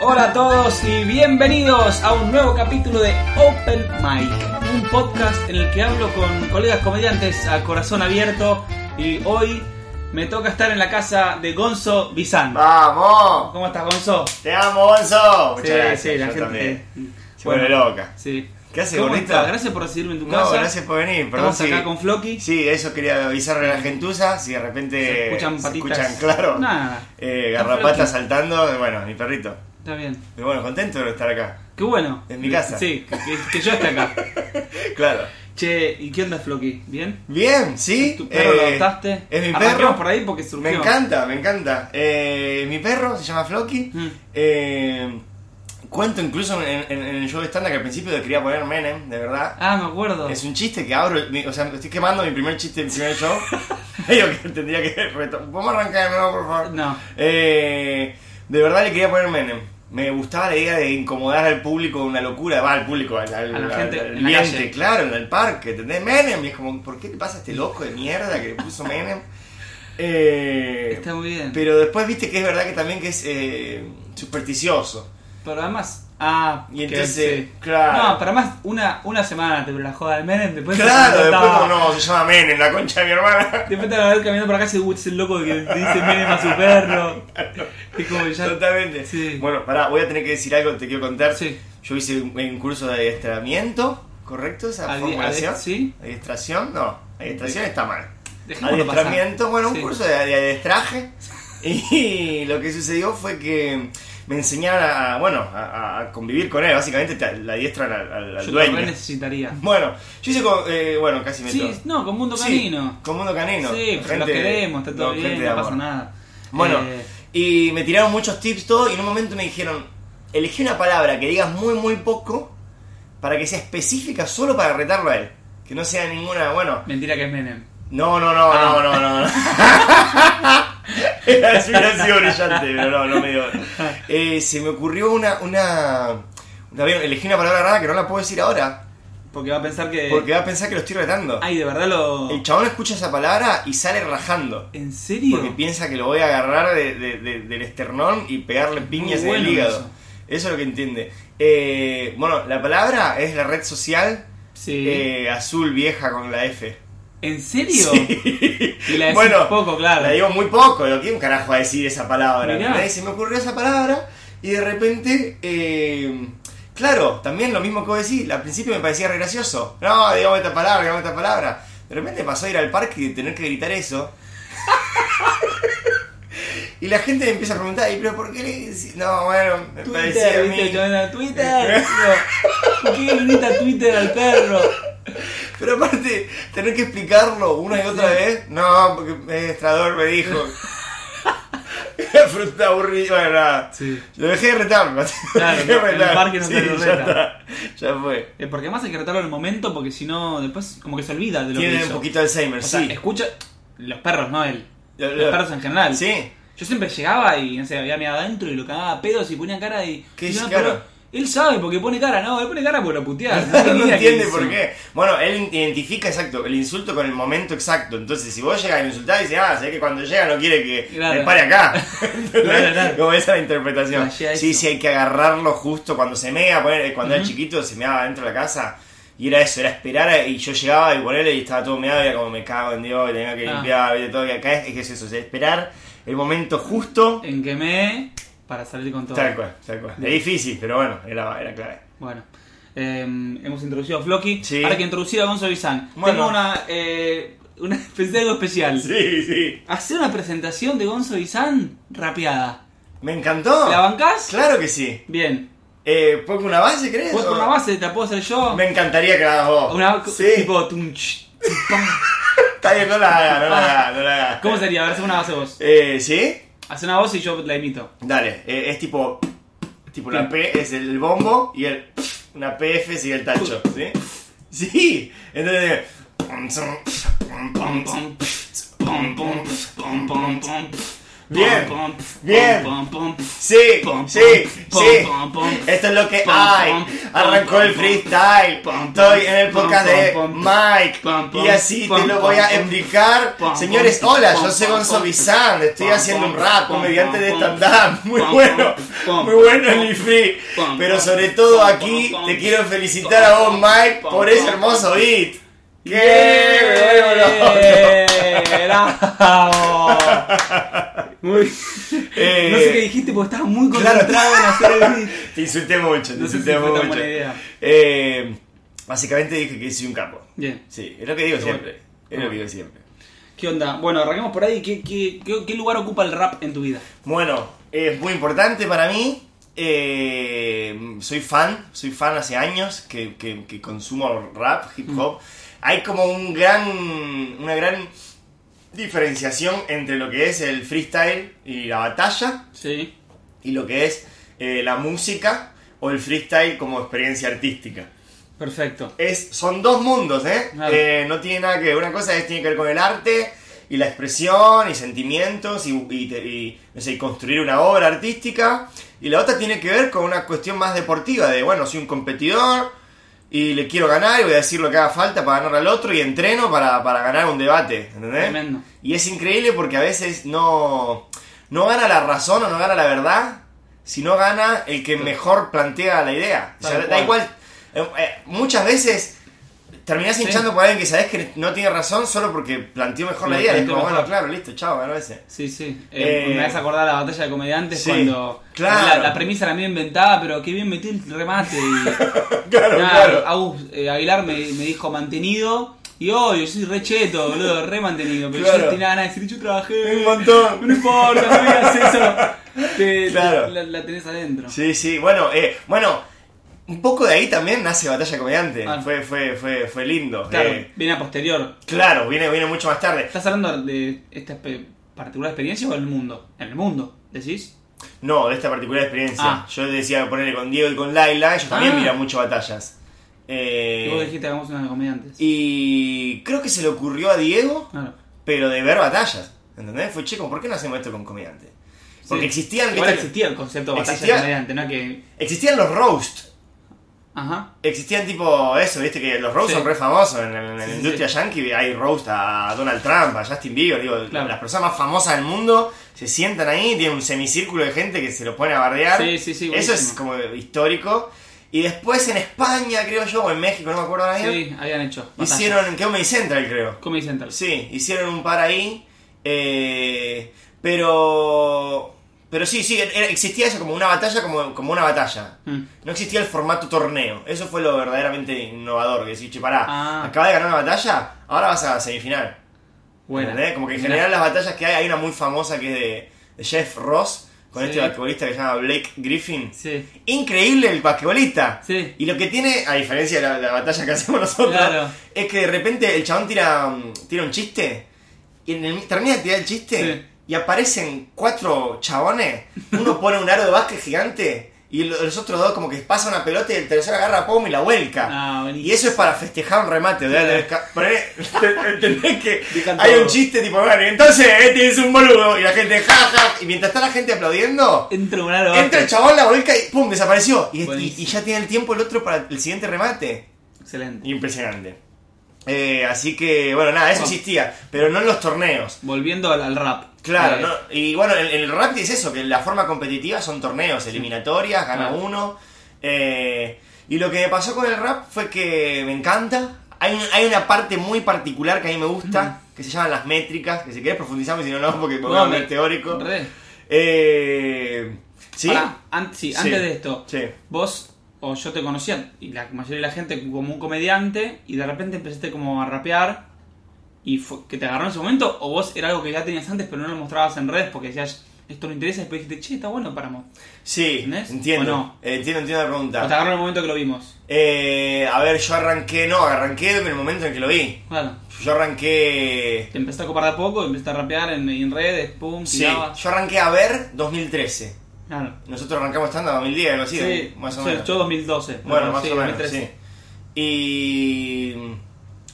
Hola a todos y bienvenidos a un nuevo capítulo de Open Mic, un podcast en el que hablo con colegas comediantes a corazón abierto y hoy me toca estar en la casa de Gonzo Bizán. ¡Vamos! ¿Cómo estás, Gonzo? ¡Te amo, Gonzo! Muchas Sí, gracias. sí, la yo gente- también. Se Bueno, vuelve loca. Sí. ¿Qué hace, ¿Cómo gordito? estás? Gracias por recibirme en tu No, casa. gracias por venir. Perdón Estamos acá con Floki. Sí, eso quería avisarle a la gentuza. Si de repente Se escuchan patitas. escuchan, claro, Nada. eh, garrapatas saltando. Bueno, mi perrito. Está bien. Pero bueno, contento de estar acá. Qué bueno. En mi casa. Sí, que, yo esté acá. Claro. Che, ¿y qué onda, Floki? ¿Bien? Bien, sí. ¿Tu perro lo eh, adoptaste? Es mi Arranquemos perro. por ahí porque surgió. Me encanta, me encanta. Eh, mi perro se llama Floki. Mm. Eh, cuento incluso en, en- en el show de stand que al principio le quería poner Menem, de verdad. Ah, me acuerdo. Es un chiste que abro, o sea, estoy quemando mi primer chiste, mi primer show. Digo que tendría que reto- ¿Podemos arrancar de nuevo, por favor? No. Eh, de verdad le quería poner Menem. Me gustaba la idea de incomodar al público, una locura, va al público, al, al, A la gente al ambiente, claro, en el parque, ¿entendés? Menem, y es como, ¿por qué le pasa a este loco de mierda que le puso Menem? Eh, Está muy bien. pero después viste que es verdad que también que es eh, supersticioso. Pero además. Ah, Y entonces, sí. claro. No, pero además, una, una semana te la joda del Menem, después. Claro, te después como no, se llama Menem, la concha de mi hermana. Después te van a ver caminando por acá y dice, "Uy, es el loco que dice Menem a su perro. Es como que ya. Totalmente. Sí. Bueno, pará, voy a tener que decir algo, te quiero contar. Sí. Yo hice un, curso de adiestramiento, ¿correcto esa Adi- formulación? sí. ¿Adiestración? No, adiestración está mal. Dejémoslo pasar. Adiestramiento, bueno, un Sí. curso de, de adiestraje. Y lo que sucedió fue que me enseñaron a, bueno, a, a convivir con él. Básicamente te, la adiestran al, al- al Yo dueño. también necesitaría. Bueno, yo hice con, eh, bueno, casi me Sí, no, con Mundo Sí, Canino. con Mundo Canino. Sí, los Gente- queremos, está todo no, bien, no amor. pasa nada. Bueno, Eh, y me tiraron muchos tips todo y en un momento me dijeron, elegí una palabra que digas muy muy poco para que sea específica solo para retarlo a él. Que no sea ninguna, bueno, mentira que es Menem. no, no, no, Ah. no, no, no. no. Era sido brillante, pero no, no me dio. Eh, se me ocurrió una, una, una- elegí una palabra rara que no la puedo decir ahora, Porque va a pensar que. porque va a pensar que lo estoy retando. Ay, de verdad lo. El chabón escucha esa palabra y sale rajando. ¿En serio? Porque piensa que lo voy a agarrar de- de- de- del esternón y pegarle piñas en el hígado. eso. Eso. es lo que entiende. Eh, bueno, la palabra es la red social Sí. eh, azul vieja con la F. ¿En serio? Sí. Y la bueno, poco, claro. La digo muy poco. Digo, ¿quién carajo va a decir esa palabra? Mirá. Se me ocurrió esa palabra y de repente... eh, Claro, también lo mismo que vos decís, al principio me parecía re gracioso. No, digamos esta palabra, digamos esta palabra. De repente pasó a ir al parque y tener que gritar eso. Y la gente me empieza a preguntar, ¿y pero por qué le? No, bueno, me parecía a Twitter, mí. Joana, Twitter. ¿Por qué grita Twitter al perro? Pero aparte, tener que explicarlo una y otra vez. No, porque el administrador me dijo. Fruta aburrida. Bueno, nada. Sí. Lo dejé de retar. lo Claro, dejé de no, en el parque no Sí, se lo ya reta. está. Ya fue. Eh, porque además hay que retarlo en el momento porque si no, después como que se olvida de lo que Tiene hizo. un poquito de Alzheimer, O sea, sí. escucha. Los perros, no él. Lo- Los lo- perros en general. Sí. Yo siempre llegaba y, no sé, había mirado adentro y lo cagaba a pedos y ponía cara y. ¿Qué y no, pero Él sabe porque pone cara, no, él pone cara porque lo putea. No, entiende por qué. Bueno, él identifica exacto el insulto con el momento exacto. Entonces, si vos llegas a insultar, dice, ah, sé que cuando llega no quiere que Claro. me pare acá. Claro, claro. Como esa es la interpretación. Sí, sí, hay que agarrarlo justo cuando se mea. poner- Cuando era chiquito se meaba dentro de la casa. Y era eso, era esperar y yo llegaba y ponerle y estaba todo meado y era como me cago en Dios, y tenía que Ah. limpiar y todo. Y acá es, es que es eso, es esperar el momento justo. En que me. Para salir con todo. Tal cual, tal cual. Es difícil, pero bueno, era, era clave. Bueno, eh, hemos introducido a Floki. Sí. Ahora que introducir a Gonzo Bizán. Bueno. Tengo una, eh, una. Pensé algo especial. Sí, sí. Hacer una presentación de Gonzo Bizán rapeada. ¿Me encantó? ¿La bancás? Claro que sí. Bien. Eh, ¿Pongo una base, crees? ¿Vos o- con una base te la puedo hacer yo? Me encantaría que la hagas vos. Una sí. tipo tunch. Está bien, no la hagas, no la hagas, no la hagas. ¿Cómo sería? A ver, una base vos. Eh, ¿sí? Haz una voz y yo la imito. Dale, eh, es tipo. Tipo la P es el bombo y el. Una PF sigue el tacho, ¿sí? Sí, entonces. Bien, bien. Sí, sí, sí. Esto es lo que hay. Arrancó el freestyle. Estoy en el podcast de Mike. Y así te lo voy a explicar. Señores, hola, yo soy Gonzo Bizán. Estoy haciendo un rap, comediante de stand-up. Muy bueno. Muy bueno mi free. Pero sobre todo aquí te quiero felicitar a vos, Mike, por ese hermoso beat. ¡Qué! ¡Bravo! Muy... Eh, no sé qué dijiste porque estaba muy claro. concentrado en hacer el. Te insulté mucho, te No insulté mucho. buena idea. Eh, básicamente dije que soy un capo. Bien. Sí, es lo que digo siempre. bueno. Es lo que digo siempre. ¿Qué onda? Bueno, arranquemos por ahí. ¿Qué, qué, qué, qué lugar ocupa el rap en tu vida? Bueno, es muy importante para mí. eh, soy fan, soy fan hace años que, que- que consumo rap, hip hop. Hay como un gran, una gran diferenciación entre lo que es el freestyle y la batalla Sí. y lo que es eh, la música o el freestyle como experiencia artística. Perfecto. Es, son dos mundos, ¿eh? Claro. Eh, No tiene nada que ver. Una cosa es, tiene que ver con el arte y la expresión y sentimientos y, y te- y, no sé, y construir una obra artística. Y la otra tiene que ver con una cuestión más deportiva, de, bueno, soy un competidor y le quiero ganar y voy a decir lo que haga falta para ganar al otro y entreno para, para ganar un debate, ¿entendés? Tremendo. Y es increíble porque a veces no, no gana la razón o no gana la verdad, sino gana el que mejor plantea la idea. O sea, da igual. eh, eh, muchas veces terminás Sí. hinchando por alguien que sabes que no tiene razón solo porque planteó mejor la idea. Es como, bueno, claro, listo, chao, ganó ese. Sí, sí. Eh, Eh, me hace acordar la batalla de comediantes sí, cuando claro. la, la premisa era medio inventada, pero qué bien metí el remate. Y, Claro, Nada, claro. Agus eh, Aguilar me, me dijo mantenido. Y oh, yo soy re cheto, boludo, re mantenido. Pero Claro. yo tenía ganas de decir, yo trabajé. Un montón. No importa, no digas eso. Te- Claro. la, la tenés adentro. Sí, sí, bueno, eh, bueno, un poco de ahí también nace Batalla Comediante. Ah. Fue, fue, fue, fue lindo. Claro, Eh, viene a posterior. claro, viene, viene mucho más tarde. ¿Estás hablando de esta particular experiencia o en el mundo? En el mundo, ¿decís? No, de esta particular experiencia. Ah. Yo decía ponerle con Diego y con Laila, ellos también Ah. miran mucho batallas. Eh, Y vos dijiste hagamos una de comediantes. y creo que se le ocurrió a Diego, Claro. pero de ver batallas. ¿Entendés? Fue chico, ¿por qué no hacemos esto con comediantes? Porque Sí. existían, Igual existía el concepto de batalla Existía- comediante, ¿no? Que. existían los roast. Ajá. Existían tipo eso, viste que los roast Sí. son re famosos en, en- en Sí, la sí, industria yankee. Hay roast a Donald Trump, a Justin Bieber. Digo, Claro. las personas más famosas del mundo se sientan ahí, tienen un semicírculo de gente que se lo pone a bardear. Sí, sí, sí, Eso es como histórico. Y después en España, creo yo, o en México, no me acuerdo bien. Sí, habían hecho. batallas. Hicieron en Comedy Central, creo. Comedy Central. Sí, hicieron un par ahí. eh, pero. Pero sí, sí, era- existía eso como una batalla, como, como una batalla. Mm. No existía el formato torneo. Eso fue lo verdaderamente innovador. Que decís, che, pará, Ah. acabas de ganar una batalla, ahora vas a la semifinal. Buena. ¿Entendés? Como que en general las batallas que hay, hay una muy famosa que es de, de Jeff Ross, con Sí. este basquetbolista que se llama Blake Griffin. Sí. Increíble el basquetbolista. Sí. Y lo que tiene, a diferencia de la, la batalla que hacemos nosotros, Claro. es que de repente el chabón tira, mm, tira un chiste y en el- termina de tirar el chiste Sí. Y aparecen cuatro chabones. Uno pone un aro de básquet gigante y lo- los otros dos como que pasa una pelota y el tercero agarra a pomo y la vuelca. Ah, y eso es para festejar un remate. ¿Entendés que hay un chiste tipo, bueno, entonces este es un boludo y la gente ja, ja, y mientras está la gente aplaudiendo... Entra un aro Entra el chabón, la vuelca y ¡pum! desapareció. Y, y- Buenísimo. y ya tiene el tiempo el otro para el siguiente remate. Excelente. Impresionante. Eh, así que, bueno, nada, eso existía, pero no en los torneos. Volviendo al, al rap. Claro, Eh, ¿no? y bueno, el, el rap es eso, que la forma competitiva son torneos, eliminatorias, gana Claro. uno. eh, y lo que me pasó con el rap fue que me encanta. Hay, hay una parte muy particular que a mí me gusta, que se llaman las métricas, que si querés profundizamos, si no, no, porque me voy a poner teórico. re. Eh, ¿Sí? Pará, an- sí, Sí. antes de esto, Sí. vos o yo te conocía, y la mayoría de la gente como un comediante, y de repente empezaste como a rapear, y fue, que te agarró en ese momento, o vos era algo que ya tenías antes, pero no lo mostrabas en redes porque decías, esto no interesa, y después dijiste, che, está bueno Paramount. Sí, ¿Entendés? entiendo. ¿O no? Eh, entiendo, entiendo la O te pregunta. agarró en el momento que lo vimos. Eh, a ver, yo arranqué, no, arranqué en el momento en que lo vi. Claro. Yo arranqué. Te empezaste a copar de a poco, empezaste a rapear en, en redes, pum, Sí, tirabas. yo arranqué a ver 2013. Claro. Nosotros arrancamos estando en 2010, algo así, Sí, más o menos. yo 2012. Bueno, más sí, o menos, 2013. sí. Y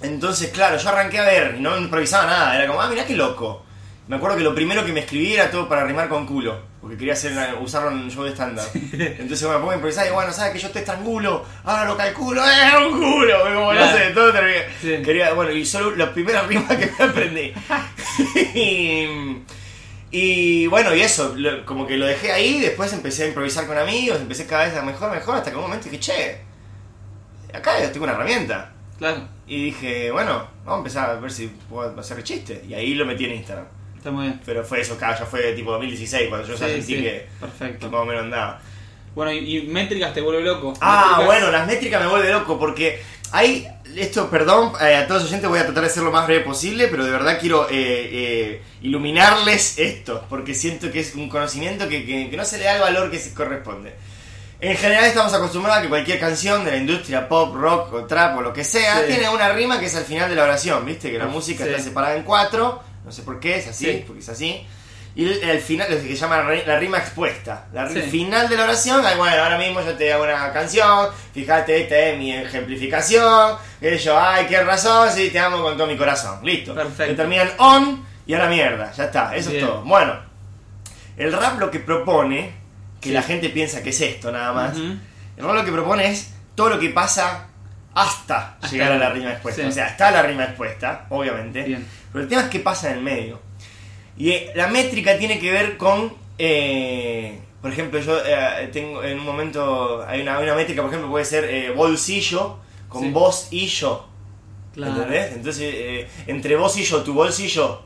entonces, claro, yo arranqué a ver no improvisaba nada, era como, ah, mirá qué loco. Me acuerdo que lo primero que me escribí era todo para rimar con culo, porque quería hacer una- usarlo en un show de stand-up. Entonces bueno, me pongo a improvisar y bueno, ¿sabes que yo te estrangulo? Ahora lo calculo, ¡eh, un culo! No sé, todo terminé. Sí. Quería, bueno, y solo las primeras rimas que me aprendí. y, y bueno, y eso, lo- como que lo dejé ahí, después empecé a improvisar con amigos, empecé cada vez a mejor, mejor, hasta que un momento dije, che, acá tengo una herramienta. Claro, Y dije, bueno, vamos a empezar a ver si puedo hacer chiste. Y ahí lo metí en Instagram. está muy bien. Pero fue eso, claro, ya fue tipo 2016, cuando yo ya sentí sí, que, que perfecto. más o menos andaba. Bueno, y, y métricas te vuelve loco. Ah, Métricas- bueno, las métricas me vuelve loco porque hay. Esto, perdón, eh, a todos los oyentes voy a tratar de ser lo más breve posible, pero de verdad quiero eh, eh, iluminarles esto, porque siento que es un conocimiento que, que- que no se le da el valor que se corresponde. En general estamos acostumbrados a que cualquier canción de la industria pop, rock o trap o lo que sea, Sí. tiene una rima que es al final de la oración, ¿viste? Que la música Sí. está separada en cuatro, no sé por qué, es así, Sí. porque es así. Y el, el final, lo que se llama la rima expuesta. La Sí. final de la oración, bueno, ahora mismo yo te hago una canción, fíjate, esta es mi ejemplificación, que yo, ay, qué razón, sí, te amo con todo mi corazón. Listo. Perfecto. Que terminan on y a la mierda, ya está, eso Bien. es todo. Bueno, el rap lo que propone, que Sí. la gente piensa que es esto nada más, el rap lo que propone es todo lo que pasa hasta, Hasta llegar a la rima expuesta. sí. O sea, está la rima expuesta, obviamente. Bien. Pero el tema es qué pasa en el medio. Y eh, la métrica tiene que ver con, eh, por ejemplo, yo eh, tengo en un momento, hay una, una métrica, por ejemplo, puede ser eh, bolsillo con Sí. vos y yo. Claro. ¿Entendés? Entonces, eh, entre vos y yo, tu bolsillo,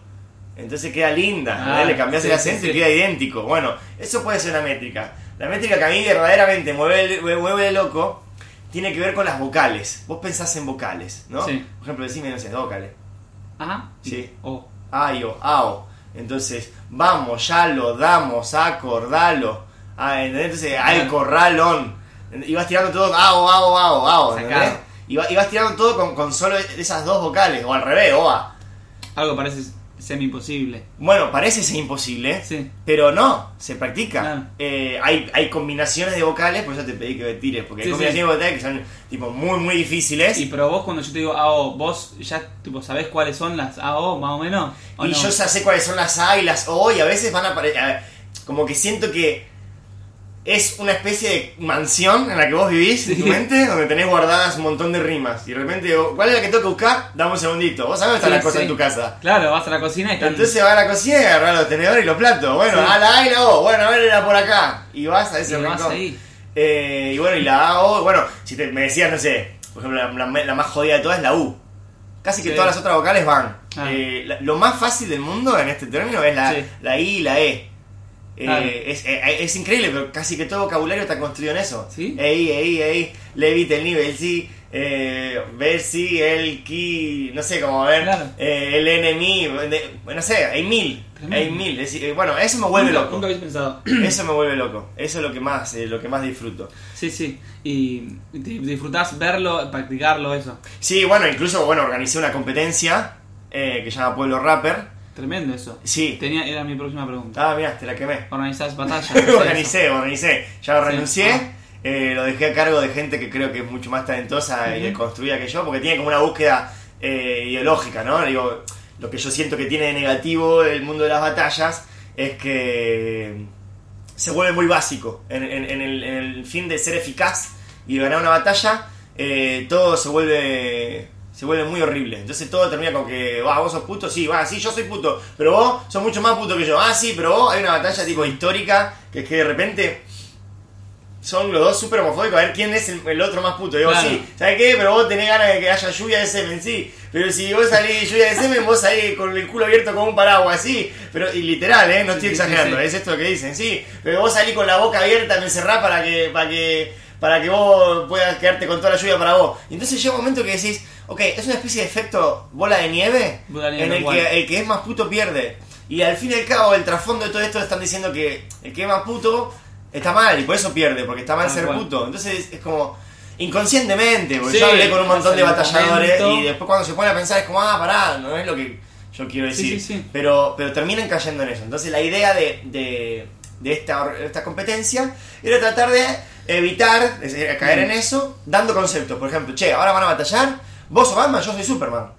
entonces queda linda. Ah. Le cambiás sí, el acento sí. y queda idéntico. Bueno, eso puede ser una métrica. La métrica que a mí verdaderamente mueve, mueve de loco tiene que ver con las vocales. Vos pensás en vocales, ¿no? Sí. Por ejemplo, decime, no sé, vocales. Ajá. Sí. O. Ayo, ao. Entonces, vamos, ya lo damos, acordalo. Ah. Entonces, al corralón. Y vas tirando todo, ao, ao, ao, ao. vas tirando todo con, con solo esas dos vocales, o al revés, oa. Algo parece semi imposible. Bueno, parece ser imposible, Sí. pero no, se practica. Claro. Eh, hay, hay combinaciones de vocales, por eso te pedí que me tires, porque hay combinaciones sí. de vocales que son tipo muy, muy difíciles. Y pero vos cuando yo te digo AO, vos ya tipo sabés cuáles son las AO más o menos. ¿O Y no? yo ya sé cuáles son las A y las O y a veces van a aparecer... Como que siento que es una especie de mansión en la que vos vivís en tu mente, donde tenés guardadas un montón de rimas. Y de repente digo, ¿cuál es la que tengo que buscar? Dame un segundito. Vos sabés dónde están Sí, las cosas sí. en tu casa. Claro, vas a la cocina y están. Entonces vas a la cocina y agarrás los tenedores y los platos. Bueno, Sí. a la A y la O. Bueno, a ver, era por acá. Y vas a ese Y rincón. ahí. Eh, y bueno, y la A, O, bueno, si te, me decías, no sé, por ejemplo, la, la- la más jodida de todas es la U. Casi que todas las otras vocales van. Ah. Eh, la- lo más fácil del mundo en este término es la, la I y la E. Eh, es, eh, es increíble, pero casi que todo vocabulario está construido en eso. ¿Sí? Ei, ei, ei, levite el nivel, sí. Eh, ver si, el, ki, no sé cómo ver. Claro. Eh, el enemigo, no sé, hay mil. Tremendo. Hay mil. Es eh, bueno, eso me vuelve nunca, loco. nunca habéis pensado. Eso me vuelve loco. Eso es lo que más, eh, lo que más disfruto. sí, sí. Y di- disfrutás verlo, practicarlo, eso. Sí, bueno, incluso bueno, organicé una competencia eh, que se llama Pueblo Rapper. Tremendo eso. Sí. Tenía, era mi próxima pregunta. Ah, mira, te la quemé. Organizás batallas. sé eso. organicé, organicé. Ya lo Sí. renuncié. Ah. eh, lo dejé a cargo de gente que creo que es mucho más talentosa y construida que yo, porque tiene como una búsqueda eh, ideológica, ¿no? Digo, lo que yo siento que tiene de negativo el mundo de las batallas es que se vuelve muy básico. En, en- en el, en el fin de ser eficaz y de ganar una batalla, eh, todo se vuelve se vuelve muy horrible. Entonces todo termina con que, va, vos sos puto, sí, va, sí, yo soy puto, pero vos sos mucho más puto que yo. Ah, sí, pero vos hay una batalla tipo histórica que es que de repente son los dos súper homofóbicos a ver quién es el, el otro más puto. Digo, Claro. sí, ¿sabes qué? Pero vos tenés ganas de que haya lluvia de semen, sí. Pero si vos salís lluvia de semen, vos salís con el culo abierto como un paraguas, sí. Pero, y literal, ¿eh? No estoy Sí, exagerando, sí. es esto lo que dicen, sí. Pero vos salís con la boca abierta, me encerrás para que, para que, para que vos puedas quedarte con toda la lluvia para vos. Y entonces llega un momento que decís, ok, es una especie de efecto bola de nieve, Bola de nieve, en el igual. que el que es más puto pierde. Y al fin y al cabo, el trasfondo de todo esto están diciendo que el que es más puto está mal y por eso pierde, porque está mal Tal ser puto. Entonces es como inconscientemente, porque Sí, yo hablé con un montón de batalladores momento. y después cuando se pone a pensar es como, ah, pará, no es lo que yo quiero decir. sí, sí. Pero, pero terminan cayendo en eso. Entonces la idea de, de, de esta, esta competencia era tratar de evitar es caer Mm. en eso, dando conceptos. Por ejemplo, che, ahora van a batallar, vos sos Batman, yo soy Superman.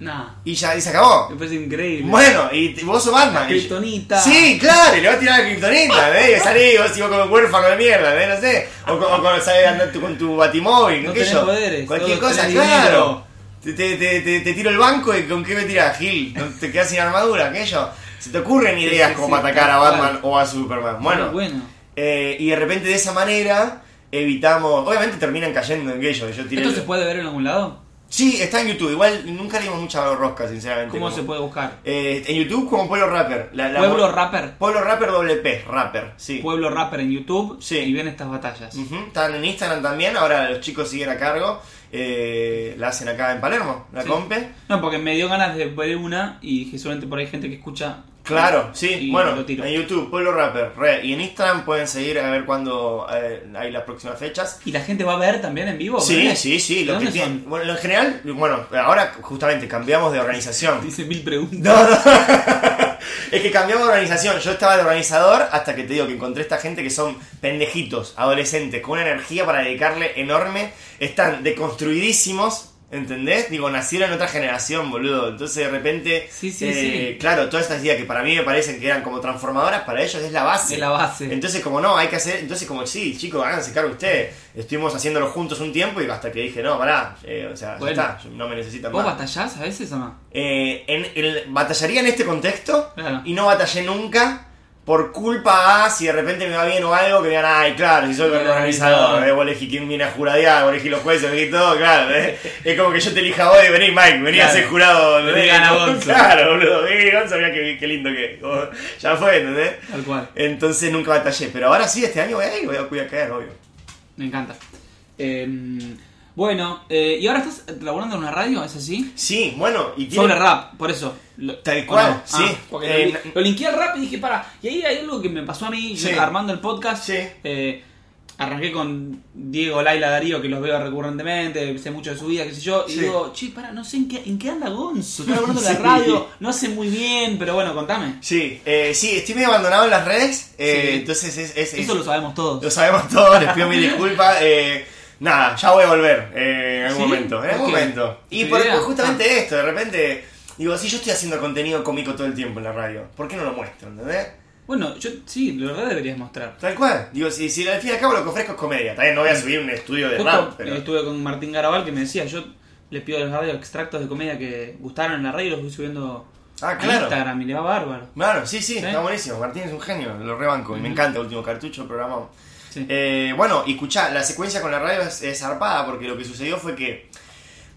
Nah, Y ya y se acabó. me parece increíble. Bueno, y vos sos Batman. La y- kriptonita. Sí, claro, y le vas a tirar la kriptonita, ¿eh? Y salí vos y vos como un huérfano de mierda, ¿eh? No sé. O, con- o con, salís andando con tu batimóvil, No tenés poderes, Cualquier cosa, claro. Te, te, te, tiro el banco y con qué me tiras, Gil. Te quedas sin armadura, aquello. Se te ocurren ideas sí, como sí, atacar a Batman o a Superman. Bueno, Muy bueno. eh, y de repente de esa manera evitamos. Obviamente terminan cayendo en aquello. Yo tiré ¿Esto el- se puede ver en algún lado? Sí, está en YouTube. Igual nunca dimos mucha rosca, sinceramente. ¿Cómo como- se puede buscar? Eh, en YouTube como Pueblo Rapper. La- la- Pueblo Rapper. Pueblo Rapper doble P, Rapper, sí. Pueblo Rapper en YouTube Sí. y ven estas batallas. Ujú, Están en Instagram también, ahora los chicos siguen a cargo. Eh, la hacen acá en Palermo, la Sí. compe. No, porque me dio ganas de ver una y dije solamente por ahí hay gente que escucha. Claro, sí, bueno, en YouTube, Pueblo Rapper, re. Y en Instagram pueden seguir a ver cuándo eh, hay las próximas fechas. ¿Y la gente va a ver también en vivo? Sí, ¿verdad? sí, sí, ¿De lo que tienen. Bueno, en general, bueno, ahora justamente cambiamos de organización. Dice mil preguntas. No, no. es que cambiamos de organización. Yo estaba de organizador hasta que te digo que encontré esta gente que son pendejitos, adolescentes, con una energía para dedicarle enorme. Están deconstruidísimos. ¿Entendés? Digo, nacieron en otra generación, boludo. Entonces de repente, Sí, sí, eh, sí. claro, todas estas ideas que para mí me parecen que eran como transformadoras, para ellos es la base. Es la base. Entonces como no, hay que hacer, entonces como sí, chicos, háganse cargo ustedes. Estuvimos haciéndolo juntos un tiempo y hasta que dije, no, pará, eh, o sea, Bueno. ya está, no me necesitan ¿Vos más. batallás a veces o no? Eh, en, el- batallaría en este contexto Claro. y no batallé nunca por culpa a si de repente me va bien o algo que me digan, ay, claro, si soy el organizador, eh, vos elegí quién viene a juradear, vos elegí los jueces, elegí todo, claro, eh. es como que yo te elija vos y vení, Mike, vení a ser jurado, Vení, ¿entendés? gana Gonzo. Claro, boludo, vení, Gonzo, mirá qué, qué lindo que, oh, ya fue, ¿entendés? Tal cual. Entonces nunca batallé, pero ahora sí, este año voy a ir, voy a, voy a caer, obvio. Me encanta. Eh, bueno, eh, ¿y ahora estás laburando en una radio? ¿Es así? Sí, bueno, y tiene- Sobre rap, por eso. Lo- Tal ¿o cual, no? sí. Ah, porque Eh, lo, na- lo linké al rap y dije, para. Y ahí hay algo que me pasó a mí, Sí. armando el podcast. Sí. eh, arranqué con Diego, Laila, Darío, que los veo recurrentemente, sé mucho de su vida, qué sé yo. Y Sí. digo, che, para, no sé en qué, en qué anda Gonzo. Está hablando de Sí. la radio, no sé muy bien, pero bueno, contame. Sí, eh, sí, estoy medio abandonado en las redes, eh, Sí. entonces es, es- Eso es- lo sabemos todos. Lo sabemos todos, les pido mil disculpas. Eh, nada, ya voy a volver eh, en algún ¿Sí? momento. En algún momento. Y ¿Tu por, por justamente esto, de repente. Digo, si yo estoy haciendo contenido cómico todo el tiempo en la radio, ¿por qué no lo muestro? ¿Entendés? Bueno, yo sí, la verdad deberías mostrar. Tal cual. Digo, si, si al fin y al cabo lo que ofrezco es comedia. También no voy a subir un estudio de Justo rap, pero. eh, estuve con Martín Garabal que me decía, yo le pido a los radios extractos de comedia que gustaron en la radio y los voy subiendo Ah, a claro. Instagram y le va bárbaro. Claro, sí, sí, ¿Sí? está buenísimo. Martín es un genio, lo rebanco. Y me encanta el último cartucho, programado. Sí. Eh, bueno, y escuchá, la secuencia con la radio es, es zarpada porque lo que sucedió fue que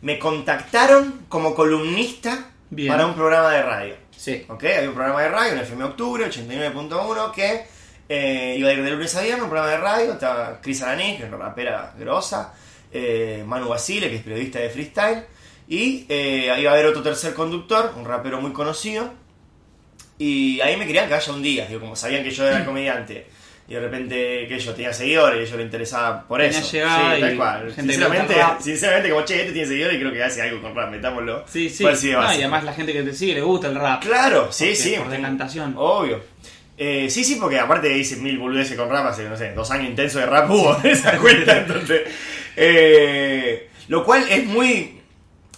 me contactaron como columnista Bien. para un programa de radio. Sí. ¿Ok? Había un programa de radio en FM Octubre, 89.1, que eh, iba a ir de lunes a viernes, un programa de radio. Estaba Cris Araní, que es una rapera grosa, eh, Manu Basile, que es periodista de freestyle, y eh, iba a haber otro tercer conductor, un rapero muy conocido. Y ahí me querían que vaya un día, digo, como sabían que yo era comediante. Y de repente que yo tenía seguidores, y ellos les interesaba por Tenía eso. llegada sí, tal y cual. gente que Sinceramente, le sinceramente, como che, este tiene seguidores y creo que hace algo con rap, metámoslo. Sí, sí. De No, y además la gente que te sigue le gusta el rap. Claro, sí, Porque- sí. por decantación. Obvio. Eh, sí, sí, porque aparte hice mil boludeces con rap hace, no sé, dos años intensos de rap hubo en esa cuenta, entonces. eh, lo cual es muy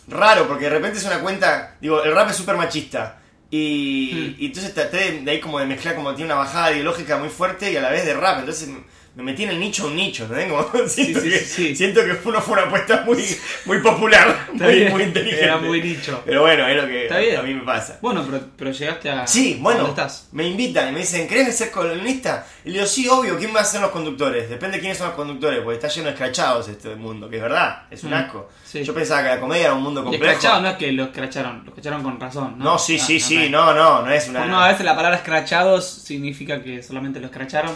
raro, porque de repente es una cuenta, digo, el rap es súper machista. Y, Hmm. y entonces traté de, de ahí como de mezclar, como tiene una bajada ideológica muy fuerte y a la vez de rap. Entonces me metí en el nicho un nicho, ¿entendés? Como, siento, sí, que, sí, sí. siento que uno fue una apuesta muy, muy popular, muy, inteligente. Era muy nicho. Pero bueno, es lo que Está bien. a mí me pasa. Bueno, pero, pero llegaste a. Sí, bueno, ¿Dónde estás? me invitan y me dicen, ¿querés ser columnista? Y le digo, sí, obvio, ¿quién va a ser los conductores? Depende de quiénes son los conductores, porque está lleno de escrachados este mundo, que es verdad, es un Mm, asco. sí. Yo pensaba que la comedia era un mundo complejo. escrachado no es que los escracharon, los escracharon con razón, ¿no? No, sí, Ah, sí, sí, sé. no, no, no es una... No, a veces la palabra escrachados significa que solamente lo escracharon.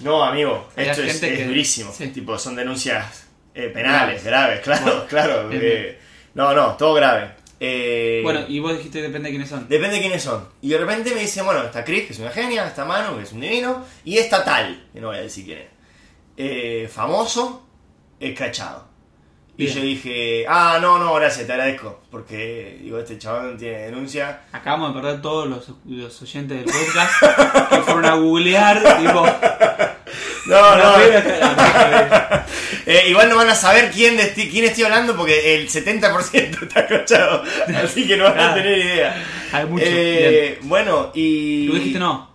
No, amigo, esto es, gente es que- durísimo. sí. Tipo, son denuncias eh, penales, Graves. graves, claro, Bueno, claro. eh, no, no, todo grave. Eh, Bueno, y vos dijiste depende de quiénes son. Depende de quiénes son. Y de repente me dicen, bueno, está Chris, que es una genia, está Manu, que es un divino, y está tal, que no voy a decir quién es. Eh, famoso, escrachado. Y Bien. yo dije, ah, no, no, gracias, te agradezco. Porque, digo, este chabón tiene denuncia. Acabamos de perder todos los, los oyentes del podcast que fueron a googlear, tipo. No, no. no. Eh, igual no van a saber quién, de esti- quién estoy hablando porque el 70% está escrachado. Así que no van a tener idea. Hay mucho. Eh, bueno, y. Tú dijiste no.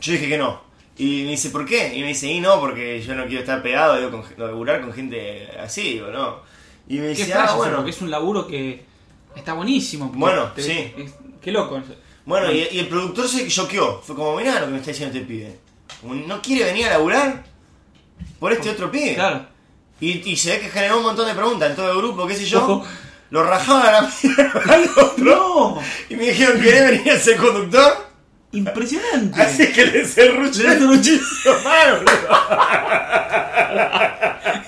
Yo dije que no. Y me dice, ¿por qué? Y me dice, y no, porque yo no quiero estar pegado, digo, con, laburar con gente así, digo, no. Y me dice, ah, bueno. porque es un laburo que está buenísimo. Bueno, te- sí. es- qué loco. Bueno, y, y el productor se choqueó. Fue como, mirá lo que me está diciendo este pibe. Como, ¿No quiere venir a laburar? Por este otro pibe. Claro. Y, y se ve que generó un montón de preguntas en todo el grupo, qué sé yo. Ojo. Lo rajaban a la mierda al otro. ¡No! Y me dijeron, ¿querés venir a ser conductor? Impresionante. Así que le cerruché Le muchísimo mano,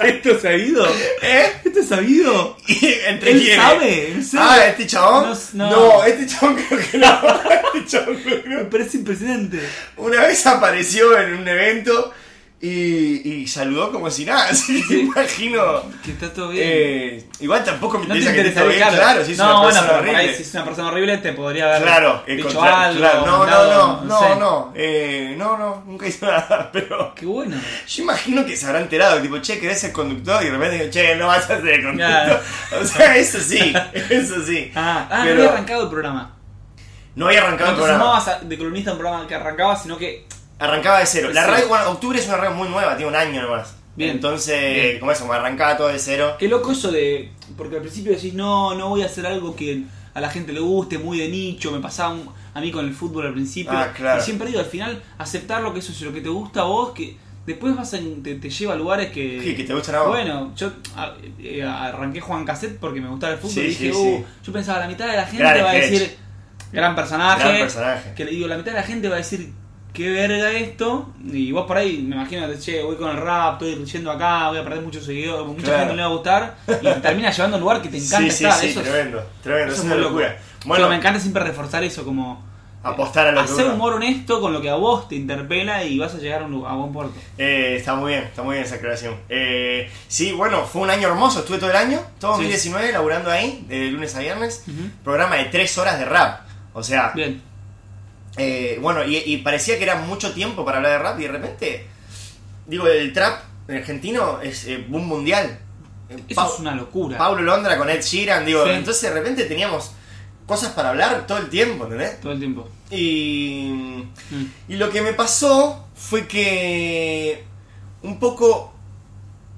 ¿Esto es sabido? ¿Eh? ¿Esto es sabido? Entre ¿Él quiénes? sabe? ¿En serio? Ah, ¿este chabón? No, No, no. este chabón creo que no. Este chabón creo que no. Me parece impresionante. Una vez apareció en un evento y, y saludó como si nada. Así que me imagino. Que está todo bien. Eh, igual tampoco me no te interesa que esté bien, claro. claro. Si es no, una bueno, persona ahí horrible. si es una persona horrible te podría haber Claro, dicho contra- algo. claro, no, no, no, sé. no, no, eh, no, no, nunca hizo nada, pero Qué bueno. yo imagino que se habrá enterado, tipo, che, querés ser conductor y de repente digo, che, no vas a ser conductor. Claro. O sea, eso sí, eso sí. Ah, ah Pero no había arrancado el programa. no había arrancado No el programa. sumabas a- de columnista un programa que arrancaba, sino que. Arrancaba de cero. La Sí. radio, bueno, octubre es una radio muy nueva, tiene un año nomás. Bien. Entonces, Bien. como eso, me arrancaba todo de cero. Qué loco eso de. Porque al principio decís, no, no voy a hacer algo que a la gente le guste, muy de nicho. Me pasaba un- a mí con el fútbol al principio. Ah, claro. Y siempre digo, al final, aceptar lo que eso es lo que te gusta a vos, que después vas a, te, te lleva a lugares que. Sí, que te gustan a vos. Bueno, yo a- eh, arranqué Juan Cassette porque me gustaba el fútbol Sí, y dije, sí, uh, yo pensaba, la mitad de la gente Gran va a decir. Gran personaje. Gran personaje. Que le digo, la mitad de la gente va a decir. Qué verga esto, y vos por ahí me imagino che, voy con el rap, estoy yendo acá, voy a perder muchos seguidores, mucha Claro. gente no le va a gustar, y te termina llevando a un lugar que te encanta Sí, sí, estar. sí, eso es- tremendo, tremendo, eso es es una locura. Pero Bueno, me encanta siempre reforzar eso, como apostar a lo que hacer humor honesto con lo que a vos te interpela y vas a llegar a, un, a buen puerto. Eh, está muy bien, está muy bien esa aclaración. Eh, sí, bueno, fue un año hermoso, estuve todo el año, todo Sí. 2019, laburando ahí, de lunes a viernes. Programa de tres horas de rap. O sea, Bien. Eh, bueno, y, y parecía que era mucho tiempo para hablar de rap y de repente, digo, el trap en argentino es eh, boom mundial. Eh, Eso es una locura. Pablo Londra con Ed Sheeran, digo, Sí. entonces de repente teníamos cosas para hablar todo el tiempo, ¿entendés? Todo el tiempo. Y, Mm. y lo que me pasó fue que un poco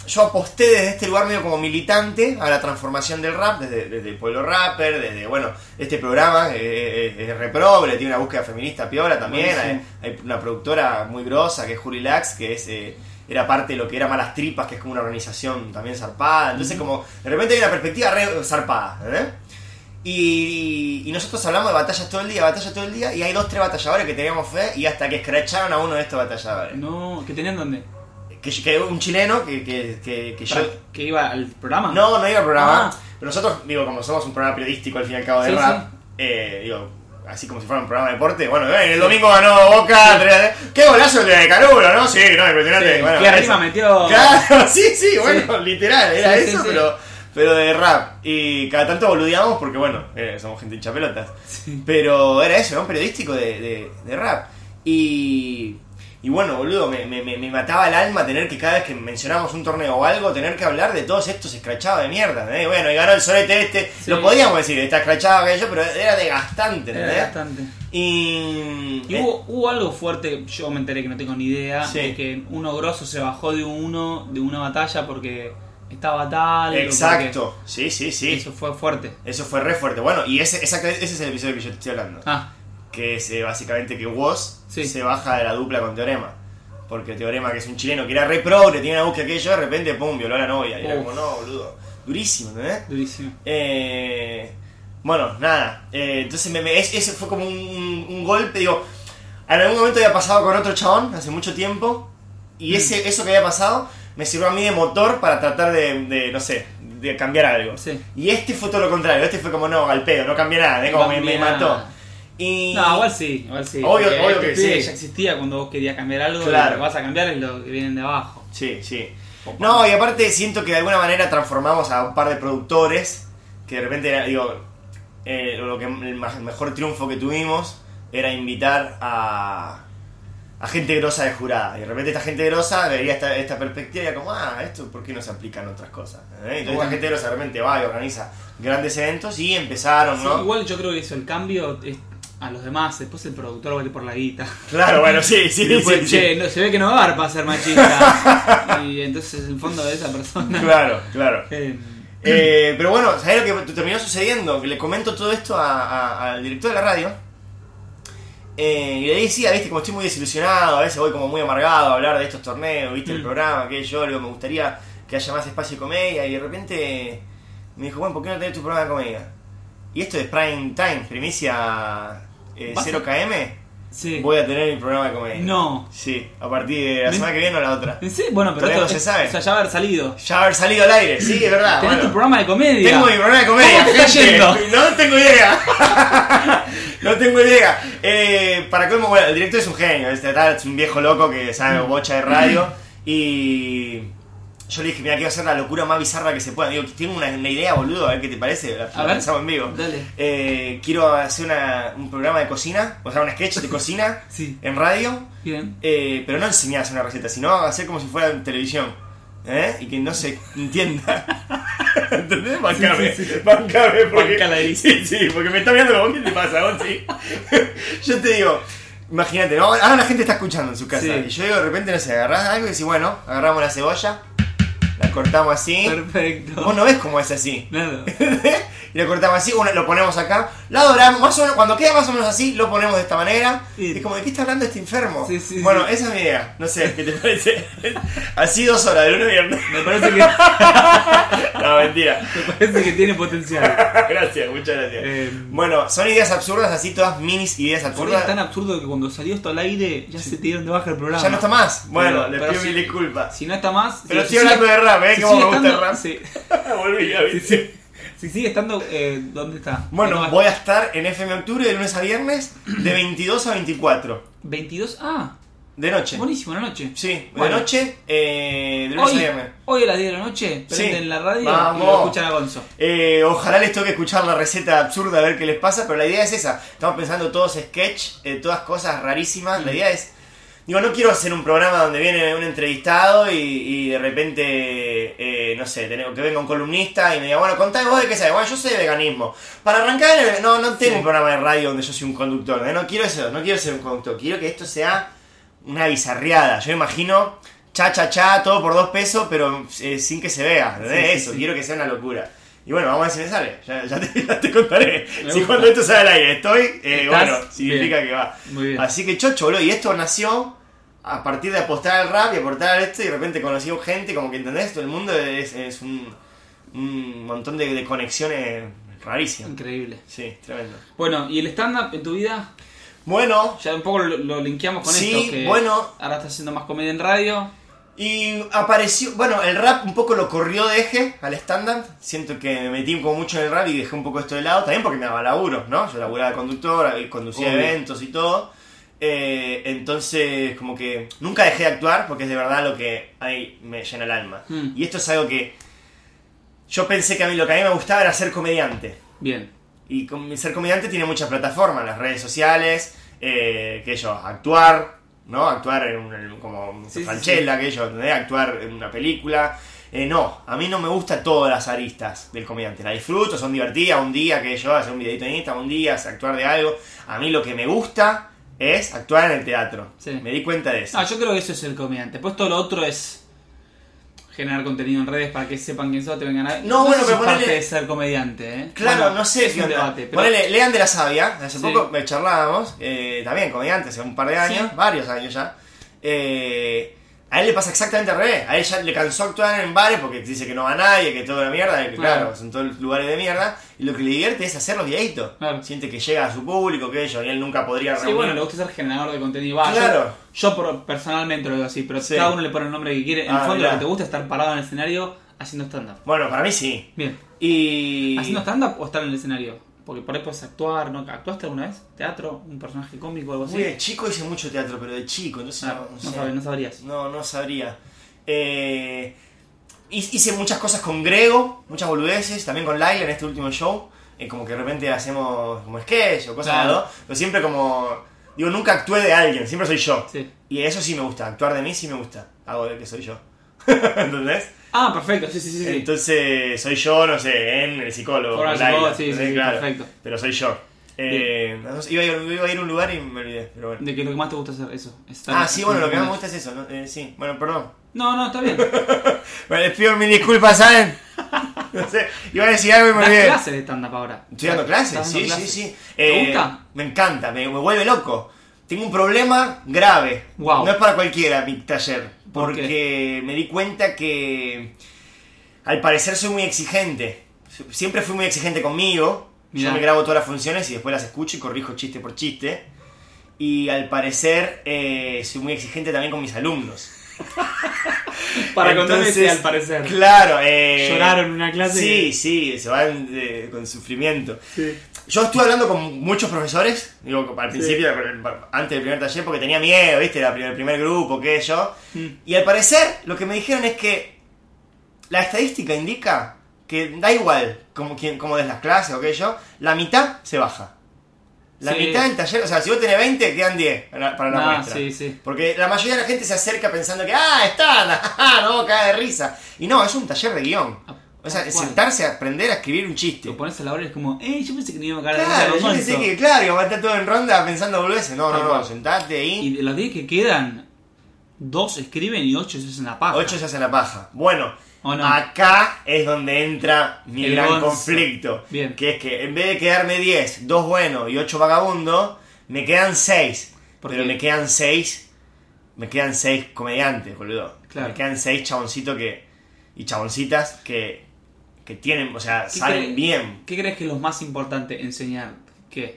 yo aposté desde este lugar medio como militante a la transformación del rap, desde, desde Pueblo Rapper, desde, bueno, este programa, eh, eh, es Reprogre, tiene una búsqueda feminista piola también, hay, una productora muy grosa que es Juli Lax, que es... eh, era parte de lo que era Malas Tripas, que es como una organización también zarpada. Entonces, como de repente hay una perspectiva re zarpada. ¿eh? Y, y nosotros hablamos de batallas todo el día, batallas todo el día, y hay dos, tres batalladores que teníamos fe, y hasta que escracharon a uno de estos batalladores. No, ¿que tenían dónde? Que, que un chileno que, que, que, que yo... Para- ¿Que iba al programa? No, no iba al programa. Ah. Pero nosotros, digo, como somos un programa periodístico al fin y al cabo de Sí, rap, sí. eh, digo, así como si fuera un programa de deporte, bueno, eh, el domingo ganó Boca, tres- qué golazo el de Carulo, ¿no? Sí, no, impresionante. Sí, bueno, que arriba metió. Claro, sí, sí, bueno, literal, era Sí, sí, eso, sí. pero pero de rap. Y cada tanto boludeamos porque, bueno, eh, somos gente hincha pelotas. Sí. Pero era eso, ¿no? Un periodístico de, de, de rap. Y, y bueno, boludo, me, me, me- mataba el alma tener que cada vez que mencionamos un torneo o algo, tener que hablar de todos estos escrachados de mierda. ¿entendés? Bueno, y ganó el solete este. Sí. Lo podíamos decir, está escrachado aquello, pero era desgastante, Era ¿entendés? bastante. Y. Y hubo, hubo algo fuerte, yo me enteré que no tengo ni idea, Sí. de que uno grosso se bajó de uno, de una batalla porque estaba tal. Exacto, sí, sí, sí. Eso fue fuerte. Eso fue re fuerte. Bueno, y ese, exacta- ese es el episodio que yo te estoy hablando. Ah, que es eh, básicamente que Woz Sí. se baja de la dupla con Teorema. Porque Teorema, que es un chileno que era re progre, tenía una búsqueda aquello, de repente, pum, violó a la novia. Y era Uf. como, no, boludo. Durísimo, ¿entendés? durísimo. Eh, bueno, nada. eh, entonces me, me- es- ese fue como un, golpe, digo. En algún momento había pasado con otro chabón, hace mucho tiempo. Mm. Y ese, eso que había pasado me sirvió a mí de motor para tratar de, de, no sé, de cambiar algo. Sí. Y este fue todo lo contrario, este fue como, no, al pedo, no cambié nada, ¿eh? como me, me mató. Y... No, igual sí, igual sí. Obvio- obvio este que sí. ya existía cuando vos querías cambiar algo. Claro. Lo que vas a cambiar es lo que vienen de abajo. Sí, sí. No, y aparte siento que de alguna manera transformamos a un par de productores que de repente, era, digo, eh, lo que el mejor triunfo que tuvimos era invitar a, a gente grosa de jurada. Y de repente esta gente grosa veía esta, esta perspectiva y era como, ah, esto, ¿por qué no se aplica en otras cosas? ¿Eh? Entonces Bueno. esta gente grosa de repente va y organiza grandes eventos y empezaron, Sí, ¿no? igual yo creo que eso, el cambio es a los demás, después el productor vale por la guita. Claro, bueno, sí, sí, después, sí, che, sí. no, se ve que no va a dar para ser machista. y entonces el fondo de esa persona. Claro, claro. eh, Eh, pero bueno, ¿sabés lo que terminó sucediendo? Que le comento todo esto a- a- al director de la radio. Eh, y le decía, viste, como estoy muy desilusionado, a veces voy como muy amargado a hablar de estos torneos, viste, el Mm. programa, que yo, digo, me gustaría que haya más espacio de comedia. Y de repente me dijo, bueno, ¿por qué no tenés tu programa de comedia? Y esto es Prime Time, primicia eh, ¿Vas a- 0KM. sí. Voy a tener mi programa de comedia. No. Sí, a partir de la semana que viene o la otra. ¿En serio? Bueno, pero esto no se es- sabe. O sea, ya haber salido. Ya haber salido al aire, sí, es verdad. Tenés bueno. tu programa de comedia. Tengo mi programa de comedia. ¿Cómo te está yendo? No tengo idea. no tengo idea. Eh, para colmo, bueno, el director es un genio. Es, tal, es un viejo loco que sabe Mm. bocha de radio. Y yo le dije, mira, quiero hacer la locura más bizarra que se pueda. Digo, tengo una, una idea, boludo, a ver qué te parece. La, A ver. pensamos en vivo. Dale. Eh, quiero hacer una- un programa de cocina, o sea, un sketch de cocina Sí. en radio. Bien. Eh, pero no enseñar a hacer una receta, sino hacer como si fuera en televisión. ¿Eh? Y que no se entienda. ¿Entendés? Bancame. Sí, sí, sí. Bancame. Porque. Sí, sí, porque me está mirando como, ¿qué te pasa, Gonzi? yo te digo, imagínate, ¿no? Ahora la gente está escuchando en su casa. Sí. Y yo digo, de repente, no sé, agarrás algo y decís, bueno, agarramos la cebolla, la cortamos así. Perfecto. Vos no ves cómo es así. Nada. y lo cortamos así, uno, lo ponemos acá, la doramos, más o menos, cuando queda más o menos así, lo ponemos de esta manera. Sí. Y es como, ¿de qué está hablando este enfermo? Sí, sí, bueno, esa es mi idea. No sé, ¿qué te parece? así dos horas, de lunes a viernes. Me parece que, no, mentira. me parece que tiene potencial. gracias, muchas gracias. Eh, bueno, son ideas absurdas, así todas minis ideas absurdas. es tan absurdo que cuando salió esto al aire ya se te dieron de baja el programa. Ya no está más. Bueno, Pero- pero pido si- mil disculpas. Si no está más. Pero si- estoy hablando de rap, ¿eh? si Que me gusta el rap. sí. Volví, ya Sí, viste. sí. Si sigue estando, eh, ¿dónde está? Bueno, No, voy a estar en FM Octubre de lunes a viernes de 22 a 24 22. Ah, de noche. buenísimo, la noche. Sí, Bueno. de noche, eh, de lunes a Hoy, viernes. hoy a las 10 de la noche, Sí. prenden la radio y lo escuchan a Gonzo. Eh, ojalá les toque escuchar la receta absurda a ver qué les pasa, pero la idea es esa. Estamos pensando todos sketch, eh, todas cosas rarísimas. La idea es. Digo, no quiero hacer un programa donde viene un entrevistado y, y de repente, eh, no sé, tenemos que venga un columnista y me diga, bueno, contame vos de qué sabes. Bueno, yo sé de veganismo. Para arrancar, no, no tengo Sí. un programa de radio donde yo soy un conductor. ¿eh? No quiero eso, no quiero ser un conductor. Quiero que esto sea una bizarreada. Yo me imagino, cha, cha, cha, todo por dos pesos, pero eh, sin que se vea. sí, eso, sí. quiero que sea una locura. Y bueno, vamos a ver si me sale. Ya, ya te, ya te contaré. Si cuando esto sale al aire estoy, eh, bueno, significa Bien. que va. Muy bien. Así que chocho, boludo. Y esto nació a partir de apostar al rap y aportar al esto. Y de repente conocí gente, como que entendés, todo el mundo es, es un, un montón de, de conexiones rarísimas. Increíble. Sí, tremendo. Bueno, ¿y el stand-up en tu vida? Bueno, Ya un poco lo, lo linkeamos con Sí, esto. Que bueno. Ahora estás haciendo más comedia en radio. Y apareció, bueno, el rap un poco lo corrió de eje al stand-up. Siento que me metí como mucho en el rap y dejé un poco esto de lado. También porque me daba laburo, ¿no? Yo laburaba de conductor, y conducía Obvio. eventos y todo. Eh, entonces, como que nunca dejé de actuar porque es de verdad lo que ahí me llena el alma. Mm. Y esto es algo que yo pensé que a mí lo que a mí me gustaba era ser comediante. Bien. Y ser comediante tiene muchas plataformas, las redes sociales, eh, que ellos, actuar, ¿no? Actuar en un, en- como Sí, sí, Franchella, que ellos, ¿entendés? Actuar en una película. Eh, no, a mí no me gustan todas las aristas del comediante. La disfruto, son divertidas, un día que yo hacer un videito en Instagram, un día actuar de algo. A mí lo que me gusta es actuar en el teatro. Sí. Me di cuenta de eso. Ah, yo creo que eso es el comediante. Después todo lo otro es generar contenido en redes para que sepan quién sos, te vengan a No, sé bueno, pero es parte ponele- de ser comediante, ¿eh? Claro, Bueno, no sé es un debate. Pero... Ponele, Lean de la Sabia, hace Sí. poco me charlábamos, eh, también comediante, hace un par de años, Sí. varios años ya. Eh, A él le pasa exactamente al revés. A él ya le cansó actuar en bares porque dice que no va nadie, que todo es mierda, que Claro. claro, son todos lugares de mierda. Y lo que le divierte es hacer los videitos. Claro. Siente que llega a su público, que ellos, y él nunca podría Sí, reunir. bueno, le gusta ser generador de contenido. Va, yo- Claro. Yo, por- personalmente lo digo así, pero Sí. cada uno le pone el nombre que quiere. En Ah, el fondo mirá. lo que te gusta es estar parado en el escenario haciendo stand-up. Bueno, para mí sí. Bien. Y. ¿Haciendo stand-up o estar en el escenario? Porque por ahí puedes actuar, ¿no? ¿Actuaste alguna vez? ¿Teatro? ¿Un personaje cómico o algo así? Muy de chico hice mucho teatro, pero de chico, entonces Ah, no, no, sé. sabes, no sabrías. No, no sabría. Eh, hice muchas cosas con Grego, muchas boludeces, también con Laila en este último show. eh, como que de repente hacemos como sketch o cosas Claro. pero siempre como. Digo, nunca actué de alguien, siempre soy yo. Sí. Y eso sí me gusta, actuar de mí sí me gusta. Hago de que soy yo. ¿Entendés? Ah, perfecto, sí, sí, sí. Entonces, soy yo, no sé, en el psicólogo. El psicólogo, sí, sí, Claro. perfecto. Pero soy yo. Eh, iba, a ir, iba a ir a un lugar y me olvidé, pero bueno. De que lo que más te gusta hacer, eso. estar- Ah, sí, bueno, lo que más me gusta es eso. ¿no? Eh, sí, bueno, perdón. No, no, está bien. Bueno, les pido mil disculpas, ¿saben? No sé, iba a decir algo y me olvidé. clases de stand-up ahora. Estoy dando clases, ¿Estás dando sí, clases? sí, sí. ¿Te Eh, gusta? Me encanta, me, me vuelve loco. Tengo un problema grave. No es para cualquiera mi taller. ¿Por Porque me di cuenta que al parecer soy muy exigente. Siempre fui muy exigente conmigo. Mirá. Yo me grabo todas las funciones y después las escucho y corrijo chiste por chiste. Y al parecer eh, soy muy exigente también con mis alumnos. Para contarles Entonces, al parecer. Claro, eh, Lloraron en una clase Sí, sí, se van con sufrimiento. Sí. Yo estuve hablando con muchos profesores, digo, al principio, antes del primer taller, porque tenía miedo, ¿viste? Era el primer grupo, qué sé yo. Mm. Y al parecer, lo que me dijeron es que la estadística indica que da igual como, quien, como des las clases o qué sé yo, la mitad se baja. La Sí. mitad del taller, o sea, si vos tenés 20, quedan 10 para la, para la Ah, muestra. sí, sí. Porque la mayoría de la gente se acerca pensando que, ah, está, no, cae de risa. Y no, es un taller de guion. O sea, sentarse a aprender a escribir un chiste. Lo pones a la hora y es como, eh, yo pensé que no iba a caer de Claro, risa yo pensé monstruo". que, claro, iba a estar todo en ronda pensando boludeces. No, no, cual. no, sentate ahí. Y de los 10 que quedan, dos escriben y ocho se hacen la paja. Ocho se hacen la paja. Bueno, ¿O no? acá es donde entra mi El gran gonzo. conflicto. Bien. Que es que en vez de quedarme 10, dos buenos y ocho vagabundos, me quedan 6. ¿Por Pero qué? me quedan 6. Me quedan 6 comediantes, boludo. Claro. Me quedan 6 chaboncitos que. Y chaboncitas que. Que tienen, o sea, ¿Qué salen bien. ¿Qué crees que es lo más importante enseñar? ¿Qué?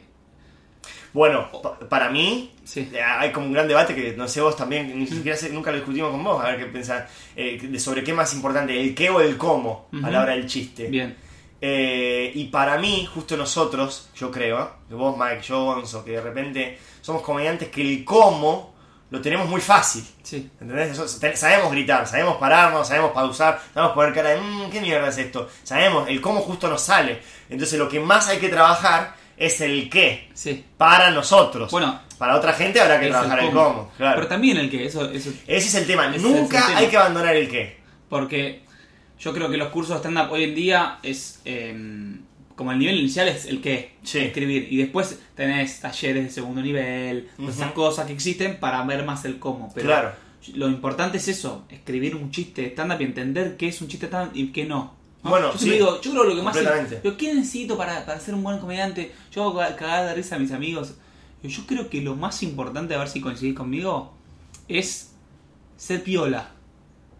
Bueno, pa- para mí, Sí. eh, hay como un gran debate que no sé vos también, ni siquiera sé- nunca lo discutimos con vos, a ver qué pensás, eh, de sobre qué más importante, el qué o el cómo a Ujú. la hora del chiste. Bien. Eh, y para mí, justo nosotros, yo creo, que vos Mike, yo Gonzo, que de repente somos comediantes que el cómo lo tenemos muy fácil. Sí. ¿Entendés? Sabemos gritar, sabemos pararnos, sabemos pausar, sabemos poner cara de mmm, ¿qué mierda es esto? Sabemos, el cómo justo nos sale. Entonces lo que más hay que trabajar es el qué Sí. para nosotros. Bueno, para otra gente habrá que trabajar el cómo. claro. Pero también el que, eso, eso. Ese es el tema. Nunca el tema. hay que abandonar el qué. Porque yo creo que los cursos de stand-up hoy en día es. eh, como el nivel inicial es el Sí. escribir. Y después tenés talleres de segundo nivel, todas esas cosas que existen para ver más el cómo. Pero Claro. lo importante es eso: escribir un chiste de stand-up y entender qué es un chiste stand-up y qué no. ¿No? Bueno, yo siempre sí, digo, yo creo lo que más. Yo, ¿Qué necesito para, para ser un buen comediante? Yo hago ca- cagada de risa a mis amigos. Yo creo que lo más importante, a ver si coincidís conmigo, es ser piola.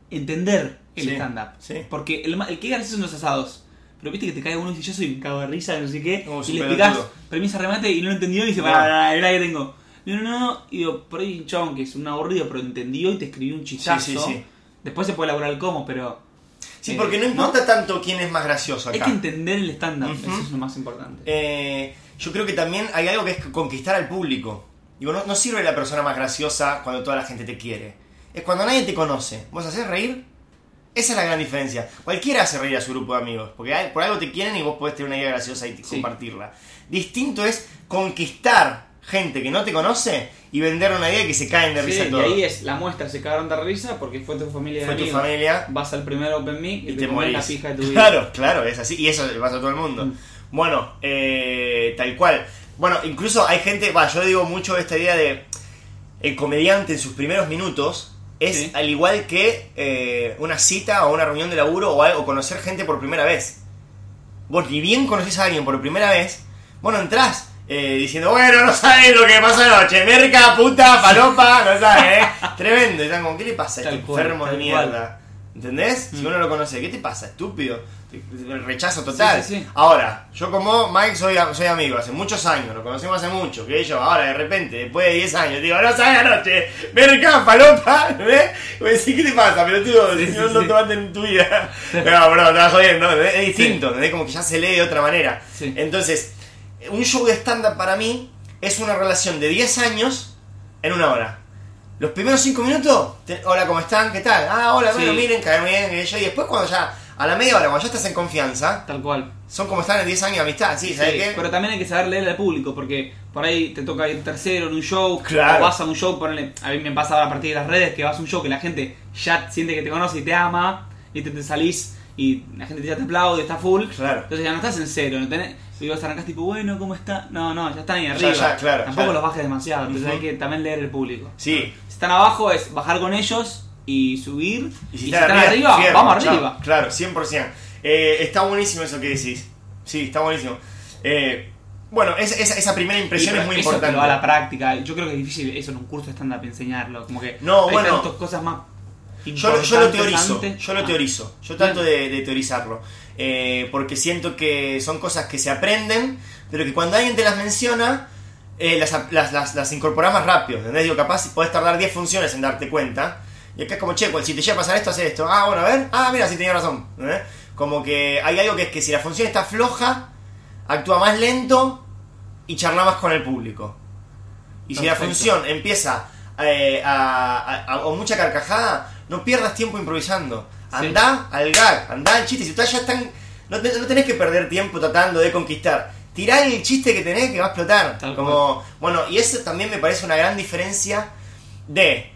Entender el Sí, stand-up. sí. Porque el, el que ganas son los asados. Pero viste que te cae uno y dice, yo soy un cago de risa, no sé qué. Como y le explicás premisa remate y no lo entendió y dice, para, mirá que tengo. No, no, no. Y digo, por ahí un chabón que es un aburrido, pero entendió y te escribió un chistazo. Sí, sí, sí. Después se puede elaborar el cómo, pero. Sí, eh, porque no importa tanto quién es más gracioso Hay acá. que entender el Ujú. eso es lo más importante. Eh, yo creo que también hay algo que es conquistar al público. Digo, no, no sirve la persona más graciosa cuando toda la gente te quiere. Es cuando nadie te conoce. ¿Vos haces reír? Esa es la gran diferencia. Cualquiera hace reír a su grupo de amigos. Porque hay- por algo te quieren y vos podés tener una idea graciosa y Sí. compartirla. Distinto es conquistar gente que no te conoce y vender una idea que se caen de Sí, risa y ahí es la muestra, se cagaron de risa porque fue tu familia de Fue tu amigos. familia. Vas al primer Open Mic y, y te, la morís. pija de tu vida. Claro, claro, es así. Y eso le pasa a todo el mundo. Mm. Bueno, eh, tal cual. Bueno, incluso hay gente, va, yo digo mucho esta idea de el comediante en sus primeros minutos es Sí. al igual que eh, una cita o una reunión de laburo o, algo- conocer gente por primera vez. Vos ni bien conoces a alguien por primera vez, bueno, entrás eh, diciendo, bueno, no sabes lo que pasó anoche, merca, puta, palopa, no sabes, ¿eh? Tremendo. Y están como, ¿qué le pasa a este enfermo de mierda? ¿Entendés? Si Mm. uno lo conoce, ¿qué te pasa, estúpido? Rechazo total. Sí, sí, sí. Ahora, yo como Mike soy, soy amigo, hace muchos años, lo conocemos hace mucho, que yo ahora de repente, después de 10 años, digo, no sabes anoche, merca, palopa, ¿ves? Voy a decir, ¿qué te pasa, pelotudo? Sí, Si no, no sí. te maten en tu vida. No, bro, te vas jodiendo, ¿entendés? es distinto, ¿entendés? Como que ya se lee de otra manera. Entonces, un show de stand-up para mí es una relación de 10 años en una hora. Los primeros 5 minutos, te- hola, ¿cómo están? ¿Qué tal? Ah, hola, bueno, Sí. miren, caen bien. Y después cuando ya, a la media hora, cuando ya estás en confianza, Tal cual. son como están en 10 años de amistad, ¿sí? ¿Sabes Sí, qué? Pero también hay que saber leer al público, porque por ahí te toca ir tercero en un show, Claro. o vas a un show, ponele, a mí me pasa ahora a partir de las redes que vas a un show que la gente ya siente que te conoce y te ama, y te, te salís y la gente ya te aplaude, está full. Claro. Entonces ya no estás en cero, no tenés, y vos arrancás tipo, bueno, ¿cómo está? No, no, ya están ahí arriba. ya, claro, Tampoco ya. los bajes demasiado, entonces hay que también leer el público. Sí. Si están abajo es bajar con ellos y subir, Y si, están, arriba, vamos arriba. Claro, 100%. Eh, está buenísimo eso que decís. Sí, está buenísimo. Eh, bueno, es- esa, esa primera impresión es muy eso te importante. lo da la práctica. Yo creo que es difícil eso en un curso de stand-up enseñarlo. Como que No, hay bueno. tantas cosas más. Yo, lo- yo lo teorizo, antes. yo lo Ah, teorizo, yo trato de, de teorizarlo, eh, porque siento que son cosas que se aprenden, pero que cuando alguien te las menciona, eh, las, las, las, las incorporas más rápido, ¿entendés? Digo, capaz podés tardar 10 funciones en darte cuenta, y acá es como, che, pues, si te llega a pasar esto, hace esto, ah, bueno, a ver, ah, mira, sí tenía razón. Como que hay algo que es que si la función está floja, actúa más lento y charla más con el público. Y si la función empieza eh, a, a- a- o mucha carcajada, no pierdas tiempo improvisando. Andá al gag, andá al chiste. Si ustedes ya están. No, te- no tenés que perder tiempo tratando de conquistar. Tirá el chiste que tenés que va a explotar. Tal Como, bueno, y eso también me parece una gran diferencia de.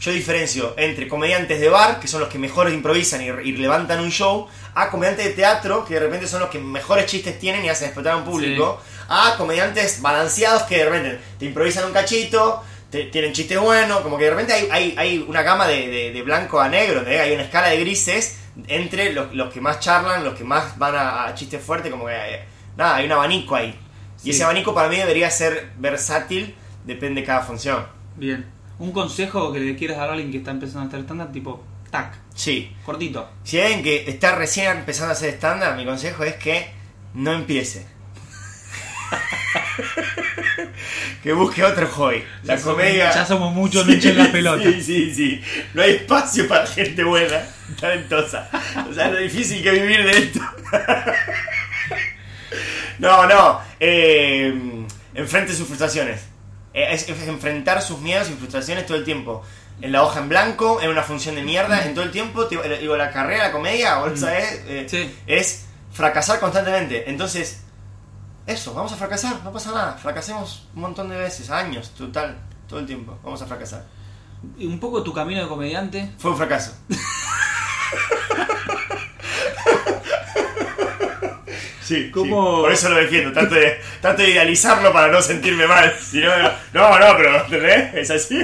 Yo diferencio entre comediantes de bar, que son los que mejor improvisan y, y levantan un show, a comediantes de teatro, que de repente son los que mejores chistes tienen y hacen explotar a un público, a comediantes balanceados que de repente te improvisan un cachito, tienen chistes buenos, como que de repente hay, hay, hay una gama de, de- de blanco a negro, ¿eh? hay una escala de grises entre los, los que más charlan, los que más van a, a chistes fuertes, como que eh, nada, hay un abanico ahí. Y ese abanico para mí debería ser versátil, depende de cada función. Bien. Un consejo que le quieras dar a alguien que está empezando a hacer stand-up, tipo, tac, Sí. cortito. Si hay alguien que está recién empezando a hacer estándar, mi consejo es que no empiece. Que busque otro hobby. La Ya somos- comedia. ya somos muchos, no echen la pelota. Sí, sí, sí. No hay espacio para gente buena, talentosa. O sea, lo difícil que vivir de esto. no, no. Eh, enfrente sus frustraciones. Eh, Es, es enfrentar sus miedos y frustraciones todo el tiempo. En la hoja en blanco, en una función de mierda, en todo el tiempo. Digo, digo, la carrera, la comedia, o ¿sabes? Eh, Sí. es fracasar constantemente. Entonces, eso, vamos a fracasar, no pasa nada. Fracasemos un montón de veces, años, total, todo el tiempo. Vamos a fracasar. Y un poco tu camino de comediante. Fue un fracaso. Sí, ¿Cómo? sí, por eso lo defiendo. Trato de, trato de idealizarlo para no sentirme mal. Si no, no, no, pero ¿entendés? Es así.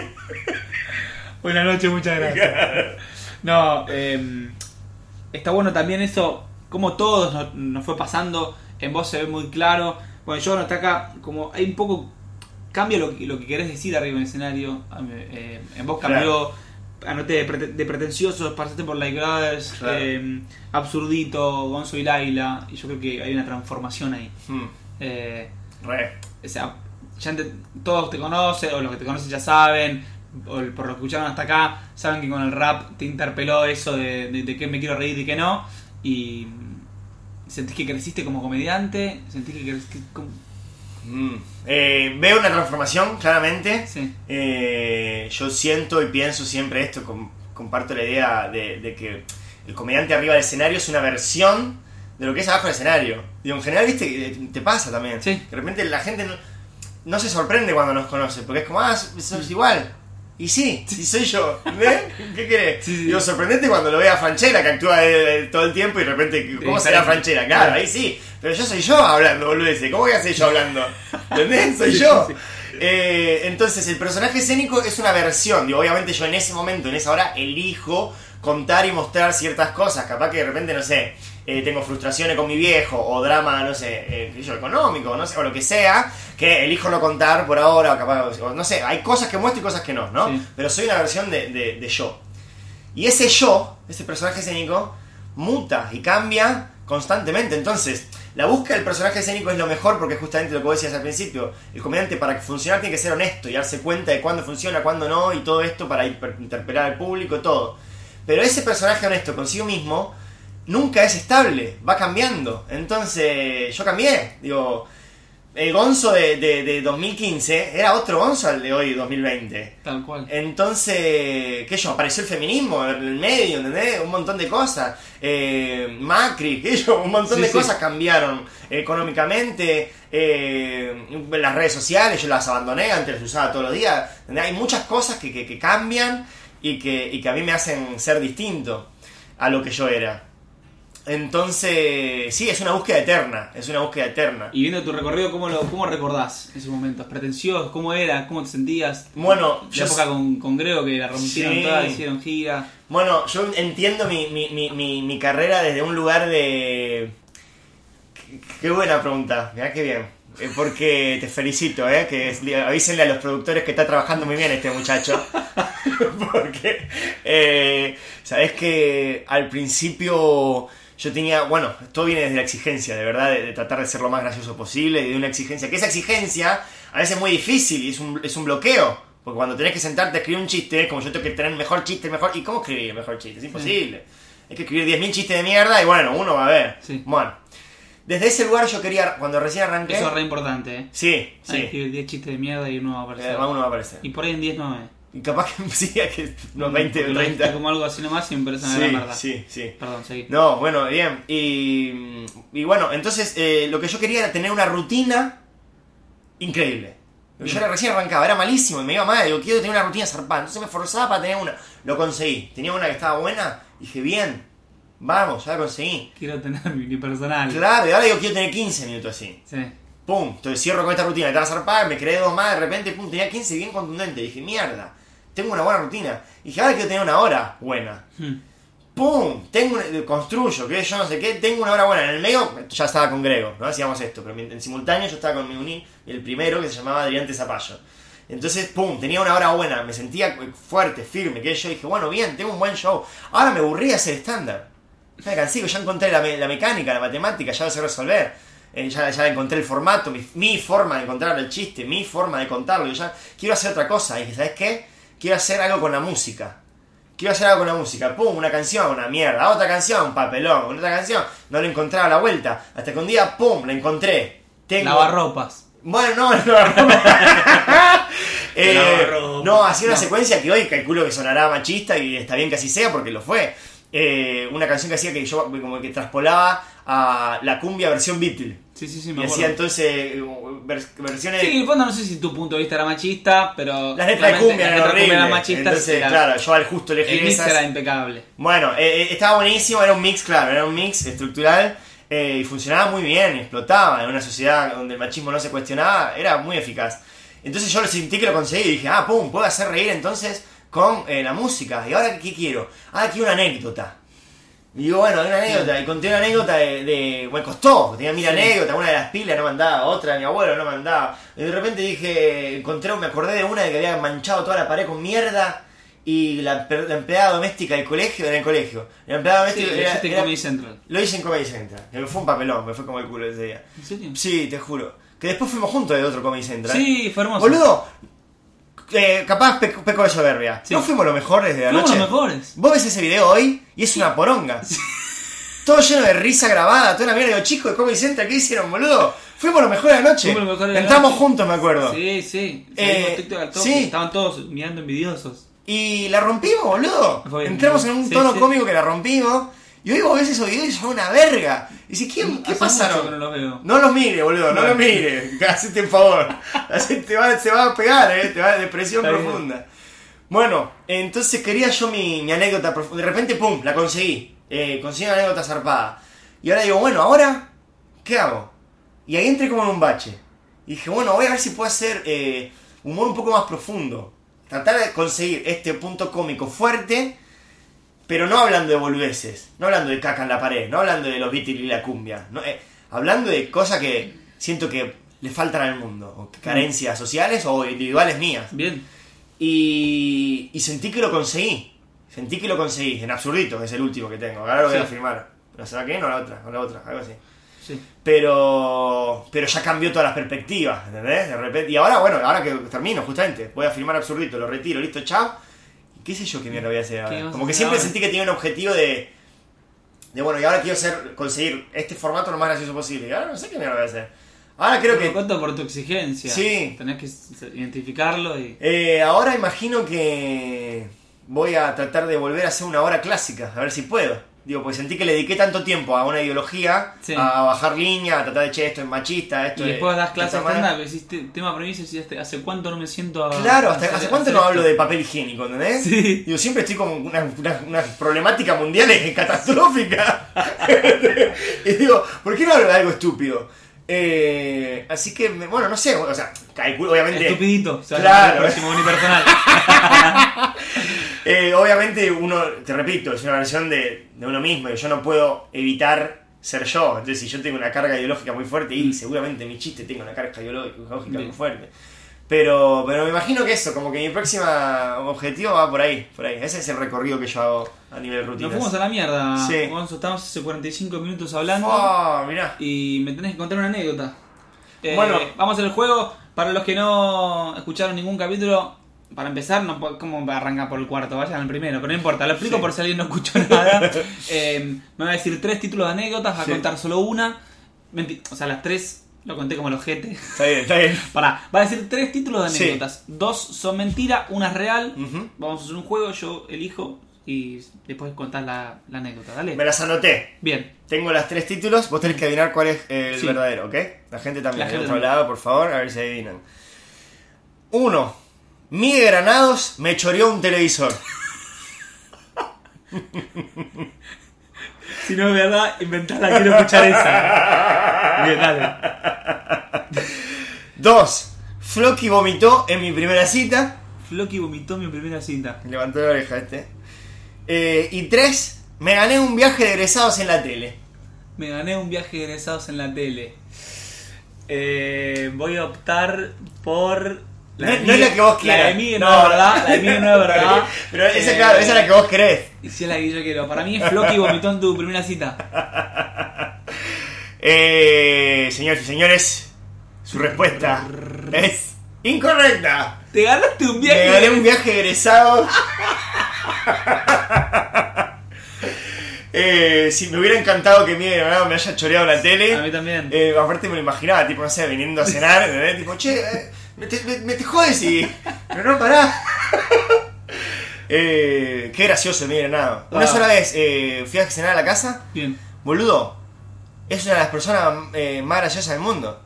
Buenas noches, muchas gracias. No, eh, está bueno también eso, como todos nos, nos fue pasando, en vos se ve muy claro. Bueno, yo noté acá, como hay un poco, cambia lo, que- lo que querés decir arriba en el escenario. A mí, eh, en vos cambió, anoté de, prete- de pretenciosos, pasaste por Like Brothers, Claro. eh, Absurdito, Gonzo y Laila, y yo creo que hay una transformación ahí. Hmm, Eh, re. o sea, ya te- todos te conocen, o los que te conocen ya saben, o por lo que escucharon hasta acá, saben que con el rap te interpeló eso de, de, de qué me quiero reír y qué no, y sentís que creciste como comediante, sentís que creciste como... Mm. Eh, veo una transformación, claramente. Sí. Eh, yo siento y pienso siempre esto, com- comparto la idea de, de que el comediante arriba del escenario es una versión de lo que es abajo del escenario. Digo, en general, viste, que te pasa también. Sí. De repente la gente no, no se sorprende cuando nos conoce, porque es como, ah, sos igual. Y sí, sí soy yo. ¿Ves? ¿Qué querés? Sí, sí. Digo, sorprendente cuando lo ve a Franchella, que actúa de- de- todo el tiempo y de repente, ¿cómo será. Franchella? Claro, ahí sí. Pero yo soy yo hablando, boludeces. ¿Cómo voy a ser yo hablando? ¿Entendés? Soy yo. Eh, entonces, el personaje escénico es una versión. Digo, obviamente yo en ese momento, en esa hora, elijo contar y mostrar ciertas cosas. Capaz que de repente, no sé, eh, tengo frustraciones con mi viejo o drama, no sé, eh, yo, económico, no sé, o lo que sea, que elijo no contar por ahora, o capaz, o no sé, hay cosas que muestro y cosas que no, ¿no? Sí. Pero soy una versión de, de- de yo. Y ese yo, ese personaje escénico, muta y cambia constantemente. Entonces, la búsqueda del personaje escénico es lo mejor porque justamente lo que vos decías al principio. El comediante para que funcionar tiene que ser honesto y darse cuenta de cuándo funciona, cuándo no y todo esto para interpelar al público y todo. Pero ese personaje honesto consigo mismo nunca es estable, va cambiando. Entonces, yo cambié. Digo, el Gonzo de, de- de 2015 era otro Gonzo al de hoy, 2020. Tal cual. Entonces, ¿qué yo? Apareció el feminismo en el medio, ¿entendés? Un montón de cosas. Eh, Macri, ¿qué yo? Un montón Sí, de sí. cosas cambiaron económicamente. eh, las redes sociales, yo las abandoné, antes las usaba todos los días. ¿entendés? Hay muchas cosas que, que- que cambian y que, y que a mí me hacen ser distinto a lo que yo era. Entonces, sí, es una búsqueda eterna, es una búsqueda eterna. Y viendo tu recorrido, ¿cómo, lo, ¿cómo recordás esos momentos? ¿Pretenciosos? ¿Cómo era? ¿Cómo te sentías? Bueno, La yo época con, con Grego que la rompieron Sí. toda, hicieron gira. Bueno, yo entiendo mi, mi, mi, carrera desde un lugar de... Qué- buena pregunta, mirá qué bien. Eh, Porque te felicito, ¿eh? Que es- avísenle a los productores que está trabajando muy bien este muchacho. Porque, eh, sabes que al principio yo tenía, bueno, todo viene desde la exigencia, de verdad, de, de tratar de ser lo más gracioso posible y de una exigencia, que esa exigencia a veces es muy difícil y es un, es un bloqueo. Porque cuando tenés que sentarte a escribir un chiste, como yo tengo que tener mejor chiste, mejor... ¿Y cómo escribir mejor chiste? Es imposible. Hay que escribir 10.000 chistes de mierda y bueno, uno va a ver. Sí. Bueno, desde ese lugar yo quería, cuando recién arranqué... Eso es re importante, ¿eh? Sí, Hay sí. escribir 10 chistes de mierda y uno va a aparecer. Eh, uno va a aparecer. Y por ahí en 10 no es. Y capaz que sí, que unos 20, Porque lo dijiste 30. como algo así nomás Sí, verdad. sí, sí. Perdón, seguí. No, bueno, bien. Y, y bueno, entonces eh, lo que yo quería era tener una rutina increíble. Yo era recién arrancaba, era malísimo y me iba mal. Digo, quiero tener una rutina zarpada. Entonces me forzaba para tener una. Lo conseguí. Tenía una que estaba buena. Dije, bien, vamos, ya la conseguí. Quiero tener mi unipersonal. Claro, y ahora digo, quiero tener 15 minutos así. Sí. Pum, entonces cierro con esta rutina, estaba zarpada, me creé dos más, de repente, pum, tenía 15 bien contundente. Dije, mierda, tengo una buena rutina. Dije, ahora quiero tener una hora buena. Hmm. ¡Pum! Tengo una- construyo, que yo no sé qué, tengo una hora buena. En el medio ya estaba con Grego, ¿no? Hacíamos esto, pero en simultáneo yo estaba con mi uní, el primero que se llamaba Adrián Zapallo. Entonces, pum, tenía una hora buena, me sentía fuerte, firme, que yo dije, bueno, bien, tengo un buen show. Ahora me aburría hacer estándar. Ya me cansé, ya encontré la, me- la mecánica, la matemática, ya lo sé resolver. Eh, ya, ya encontré el formato, mi, mi forma de encontrar el chiste, mi forma de contarlo. y Ya quiero hacer otra cosa. Y dije, ¿sabes qué? Quiero hacer algo con la música. Quiero hacer algo con la música. Pum, una canción, una mierda. Otra canción, papelón. Otra canción, no le encontraba la vuelta. Hasta que un día, pum, la encontré. Tengo... Lavarropas. Bueno, no, no. Eh, Lavarropas. no, hacía una No. secuencia que hoy calculo que sonará machista y está bien que así sea porque lo fue. Eh, una canción que hacía que yo como que traspolaba a la cumbia versión Beatle. Sí, sí, sí, Y me hacía acuerdo. entonces eh, vers- versiones... Sí, en el fondo no sé si tu punto de vista era machista, pero. Las letras de cumbia eran horribles. machistas. Entonces, era- claro, yo al justo elegí el mix esas. era impecable. Bueno, eh, eh, estaba buenísimo, era un mix, claro, era un mix estructural eh, y funcionaba muy bien, y explotaba en una sociedad donde el machismo no se cuestionaba, era muy eficaz. Entonces yo lo sentí que lo conseguí y dije, ah, pum, puedo hacer reír entonces con eh, la música. ¿Y ahora qué quiero? Ah, quiero una anécdota. Y digo, bueno, hay una anécdota, y conté una anécdota de, de- me costó, tenía mil Sí. anécdotas, una de las pilas no mandaba, otra de mi abuelo no mandaba. Y de repente dije, encontré, me acordé de una de que había manchado toda la pared con mierda y la, la empleada doméstica del colegio, en el colegio. La empleada Sí, doméstica lo era- era- Comedy Central. lo hice en Comedy Central, que me fue un papelón, me fue como el culo ese día. ¿En serio? Sí, te juro. Que después fuimos juntos de otro Comedy Central. Sí, fue hermoso. Boludo, eh, capaz peco, peco de soberbia. Sí. ¿No fuimos los mejores de la Fuimos noche? los mejores. Vos ves ese video hoy y es una poronga. Todo lleno de risa grabada, toda la mierda. Digo, chicos de Comedy Central, ¿qué hicieron, boludo? Fuimos los mejores de la noche. Fuimos los mejores de Entramos noche. juntos, me acuerdo. Sí, sí. Eh, TikTok toque, sí. Estaban todos mirando envidiosos. Y la rompimos, boludo. Entramos en un tono sí. cómico que la rompimos. Y hoy vos ves esos videos y son una verga. Y dices, ¿qué, qué pasaron? no los veo. No los mire, boludo, no Bueno. los mire. Hacete el favor. Te va, se va a pegar, eh, te va a depresión Está bien. profunda. Bueno, entonces quería yo mi, mi anécdota profunda. De repente, pum, la conseguí. Eh, conseguí una anécdota zarpada. Y ahora digo, bueno, ahora, ¿qué hago? Y ahí entré como en un bache. Y dije, bueno, voy a ver si puedo hacer eh, humor un poco más profundo. Tratar de conseguir este punto cómico fuerte Pero no hablando de boludeces, no hablando de caca en la pared, no hablando de los Beatles y la cumbia. no, eh, hablando de cosas que siento que le faltan al mundo. O carencias sociales o individuales mías. Bien. Y, y sentí que lo conseguí. Sentí que lo conseguí. En Absurdito, que es el último que tengo. Ahora lo voy Sí. a firmar. ¿La será que o la otra? O la otra, algo así. Sí. Pero pero ya cambió todas las perspectivas, ¿entendés? De repente, y ahora, bueno, ahora que termino, justamente, voy a firmar Absurdito, lo retiro, listo, chao. ¿Y ¿Qué sé yo qué mierda voy a hacer ahora? Como que siempre ahora? sentí que tenía un objetivo de... De bueno, y ahora quiero ser, conseguir este formato lo más gracioso posible. Y ahora no sé qué mierda voy a hacer. Ahora creo que... Cuento por tu exigencia. Sí. Tenés que identificarlo y. Eh, ahora imagino que voy a tratar de volver a hacer una hora clásica, a ver si puedo. Digo, pues sentí que le dediqué tanto tiempo a una ideología, Sí. a bajar línea, a tratar de, che, esto es machista, esto Y es... después das clases esta manera". stand-up, hiciste tema premisa y deciste, ¿hace cuánto no me siento a. Claro, ¿hasta, hacer- ¿hace cuánto no esto? hablo de papel higiénico, ¿entendés? Sí. Digo, siempre estoy como una, una, una problemática mundial catastrófica. y digo, ¿por qué no hablo de algo estúpido? Eh, así que, bueno, no sé, o sea, calculo, obviamente... Estupidito. Se va a Claro. el próximo unipersonal. Obviamente uno, te repito, es una versión de, de uno mismo y yo no puedo evitar ser yo. Entonces si yo tengo una carga ideológica muy fuerte y seguramente mi chiste tenga una carga ideológica muy fuerte. Pero, pero me imagino que eso, como que mi próximo objetivo va por ahí, por ahí. Ese es el recorrido que yo hago a nivel Nos rutina. fuimos a la mierda. Sí. Gonzo, estamos hace 45 minutos hablando. Oh, mirá. Y me tenés que contar una anécdota. Eh, Bueno. Vamos a hacer el juego. Para los que no escucharon ningún capítulo, para empezar, no ¿cómo arrancar por el cuarto? Vayan al primero, pero no importa. Lo explico Sí. por si alguien no escuchó nada. Eh, me va a decir tres títulos de anécdotas, va a contar solo una. Menti- o sea, las tres lo conté como el ojete. Está bien, está bien. Pará, va a decir tres títulos de Sí. anécdotas. Dos son mentira, una es real. Vamos a hacer un juego, yo elijo y después contás la, la anécdota. Dale. Me las anoté. Bien. Tengo las tres títulos, vos tenés que adivinar cuál es el verdadero, ¿ok? La gente también, La del otro lado, por favor, a ver si adivinan. Uno. Miguel Granados me choreó un televisor. Si no es verdad, inventala, quiero escuchar esa. Bien, dale. Dos. Floki vomitó en mi primera cita. Floki vomitó mi primera cinta. Levantó la oreja este. Eh, y tres. Me gané un viaje de egresados en la tele. Me gané un viaje de egresados en la tele. Eh, voy a optar por. No, no es la que vos quieras. La de mí no, es verdad. La de mí no es verdad. Pero esa, Eh, claro, esa es la que vos querés. Y si es la que yo quiero. Para mí es Floki vomitó en tu primera cita. Eh, señores y señores, su respuesta es incorrecta. Te ganaste un viaje. Me gané un viaje egresado. Eh, si me hubiera encantado que Miguel Granado me haya choreado la tele. A mí también. Eh, aparte me lo imaginaba, tipo, no sé, viniendo a cenar, ¿entendés? Tipo, che, eh, me, te, me- me te jodes y. Pero no, pará. Eh, qué gracioso Miguel Granado. Una Ah. sola vez eh, fui a cenar a la casa, Bien. boludo. Es una de las personas eh, más graciosas del mundo.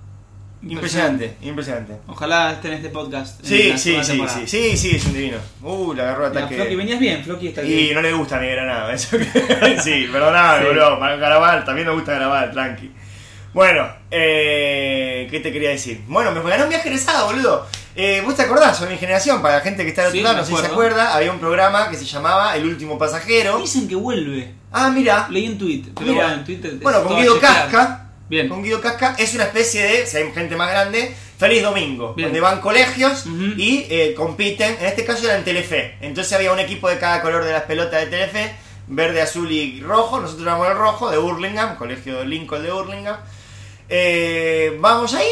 Impresionante, impresionante. Ojalá esté en este podcast. en Sí, sí, sí, temporada. sí, sí, sí, es un divino. Uh, le agarró ataque. Floki, venías bien, Floki está Y bien. no le gusta mi Granado, eso que- Sí, perdoname, Sí. boludo. Para grabar, también me gusta grabar, tranqui. Bueno, eh, ¿qué te quería decir? Bueno, me gané un viaje egresado, boludo. Eh, ¿Vos te acordás? Son mi generación, para la gente que está al otro Sí, lado, no sé si se acuerda, había un programa que se llamaba El último pasajero. Dicen que vuelve. Ah, mira. Leí en Twitter. Pero bueno, en Twitter. Bueno, con Guido. Casca. Bien. Con Guido Casca es una especie de, si hay gente más grande, Feliz Domingo, Bien. donde van colegios y eh, compiten. En este caso era en Telefe. Entonces había un equipo de cada color de las pelotas de Telefe, verde, azul y rojo. Nosotros éramos el rojo de Burlingame, colegio Lincoln de Burlingame. Eh, vamos ahí.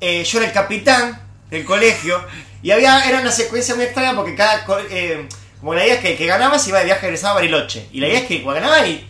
eh, yo era el capitán del colegio y había era una secuencia muy extraña porque cada eh, como la idea es que el que ganaba se iba de viaje a Bariloche y la idea es que cuando ganaba y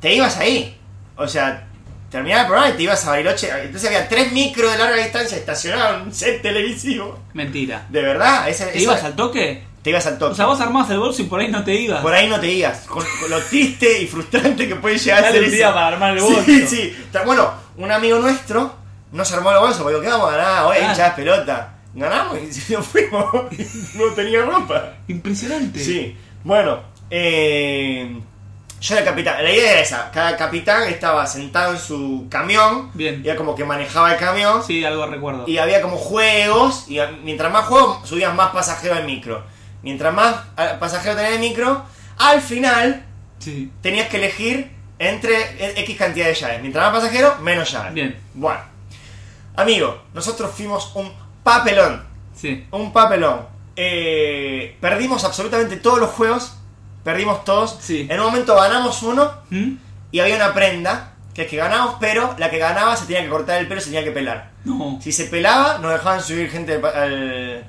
te ibas ahí. O sea, terminaba el programa y te ibas a Bariloche. Entonces había tres micros de larga distancia estacionados en un set televisivo. Mentira. De verdad, esa, ¿Te esa- ibas al toque? te ibas al toque. O sea, vos armabas el bolso y por ahí no te ibas. Por ahí no te ibas. Con, con lo triste y frustrante que puede llegar a ser un eso. día para armar el Sí, bolso. sí. Ta- Bueno, un amigo nuestro nos armó el bolso porque ¿qué vamos a ganar? Oye, Ah. hinchas pelota. Ganamos y nos fuimos. no tenía ropa. Impresionante. Sí, bueno, eh, yo era el capitán. La idea era esa: cada capitán estaba sentado en su camión, Bien. y era como que manejaba el camión, Sí, algo recuerdo. y había como juegos, y mientras más juegos, subías más pasajeros al micro. Mientras más ah, pasajeros tenía el micro, al final Sí. tenías que elegir entre X cantidad de llaves. Mientras más pasajeros, menos llaves. Bien. Bueno. Amigo, nosotros fuimos un papelón. Sí. Un papelón. Eh, perdimos absolutamente todos los juegos. Perdimos todos. Sí. En un momento ganamos uno ¿Mm? y había una prenda. Que es que ganamos, pero la que ganaba se tenía que cortar el pelo, se tenía que pelar. No. Si se pelaba, nos dejaban subir gente al,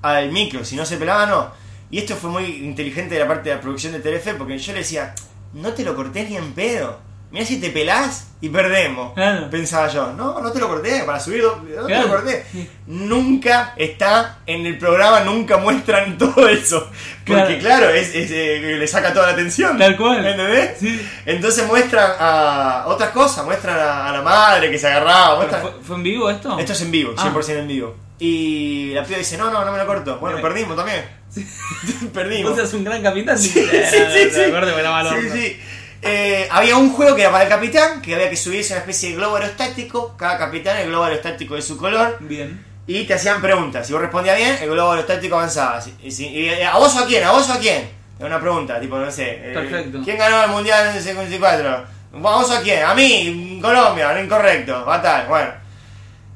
al, micro. Si no se pelaba, no. Y esto fue muy inteligente de la parte de la producción de Telefe, porque yo le decía, no te lo cortés ni en pedo. Mira si te pelás y perdemos. Claro. Pensaba yo, no, no te lo corté, para subir, no te lo corté. Nunca está en el programa, nunca muestran todo eso. Porque claro, es, es, eh, le saca toda la atención. Tal cual. ¿Entendés? Sí. Entonces muestran a otras cosas, muestran a, a la madre que se agarraba, ¿Pero muestran... ¿Fue, fue en vivo esto? Esto es en vivo, Ah. 100% en vivo. Y la piba dice, no, no, no me lo corto. Bueno, Bien. perdimos también. Perdimos. Vos sos un gran capitán. Sí, Sí, sí, sí, sí. Sí. Eh, había un juego que era para el capitán, que había que subirse una especie de globo aerostático. Cada capitán, el globo aerostático de su color. Bien. Y te hacían preguntas. Si vos respondías bien, el globo aerostático avanzaba. Y si- y, ¿A vos o a quién? ¿A vos o a quién? Era una pregunta, tipo, no sé. eh, Perfecto. ¿Quién ganó el mundial en el 54? ¿A vos o a quién? A mí, Colombia, no incorrecto. Fatal, bueno.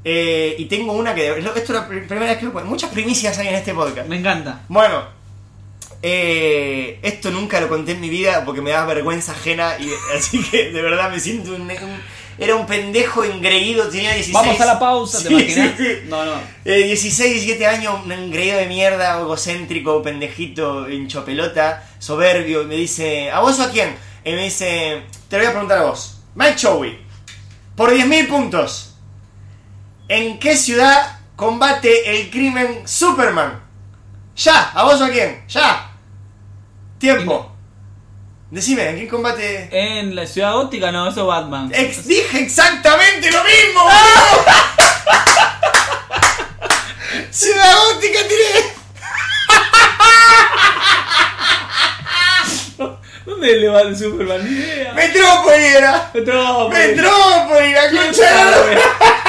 Eh, y tengo una que. Esto es la pri- primera vez que lo. Muchas primicias hay en este podcast. Me encanta. Bueno, eh, esto nunca lo conté en mi vida porque me da vergüenza ajena. Y, así que de verdad me siento un. un- era un pendejo engreído, tenía 16. Vamos a la pausa, ¿te Sí, imaginas? sí, sí. No, no. Eh, 16, 17 años, un engreído de mierda, egocéntrico, pendejito, hincho pelota, soberbio. Y me dice, ¿a vos o a quién? Y me dice, te lo voy a preguntar a vos. Mike Chowi, por 10.000 puntos, ¿en qué ciudad combate el crimen Superman? Ya, ¿a vos o a quién? Ya. Tiempo. Decime, ¿en qué combate? En la ciudad gótica, no, eso es Batman. Ex- dije exactamente lo mismo. Ciudad Gótica tiré. ¿Dónde le va el Superman? Ni idea. Metrópoli era. Metrópolis. Metrópoli, la ¿Quién concha.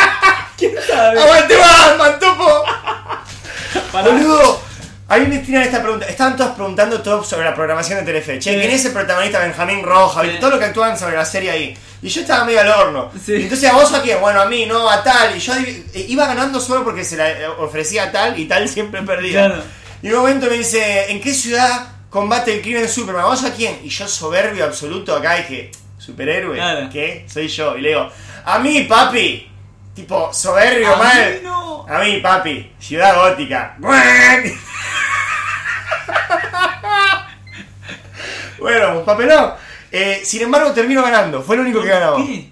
¿Quién sabe? Aguante Batman, topo. Boludo. Ahí me tiran esta pregunta. Estaban todos preguntando todo sobre la programación de Telefe. Che. ¿quién es el protagonista Benjamín Roja? Sí. Todo lo que actúan sobre la serie ahí. Y yo estaba medio al horno. Sí. Y Entonces, ¿a vos a quién? Bueno, a mí, no, a tal. Y yo eh, iba ganando solo porque se la eh, ofrecía a tal y tal siempre perdía. Claro. Y un momento me dice, ¿en qué ciudad combate el crimen Superman? ¿Vos a quién? Y yo soberbio absoluto acá dije, ¿superhéroe? Claro. ¿Qué? Soy yo. Y le digo, a mí, papi. Tipo, soberbio A mal. mí no. A mí, papi. Ciudad gótica. bueno, un papelón. Eh, sin embargo, termino ganando. Fue el único que ganaba. ¿Qué?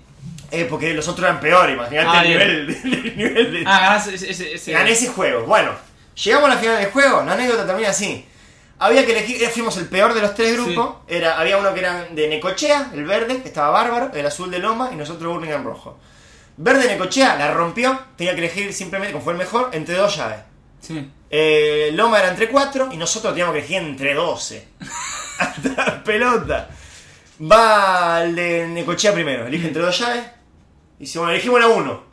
Eh, porque los otros eran peores. Imagínate Ah, el, nivel, el nivel de... Ah, ganás ese. ese, ese- Gané ese juego. Bueno, llegamos a la final del juego. La anécdota termina así. Había que elegir, fuimos el peor de los tres grupos. Era, había uno que era de Necochea, el verde, que estaba bárbaro, el azul de Loma y nosotros Burlingame rojo. Verde Necochea la rompió, tenía que elegir simplemente, como fue el mejor, entre dos llaves. Sí. Eh, Loma era entre cuatro y nosotros teníamos que elegir entre 12. Hasta la pelota. Va el de Necochea primero, elige entre dos llaves. Y dice, bueno, elegimos la 1.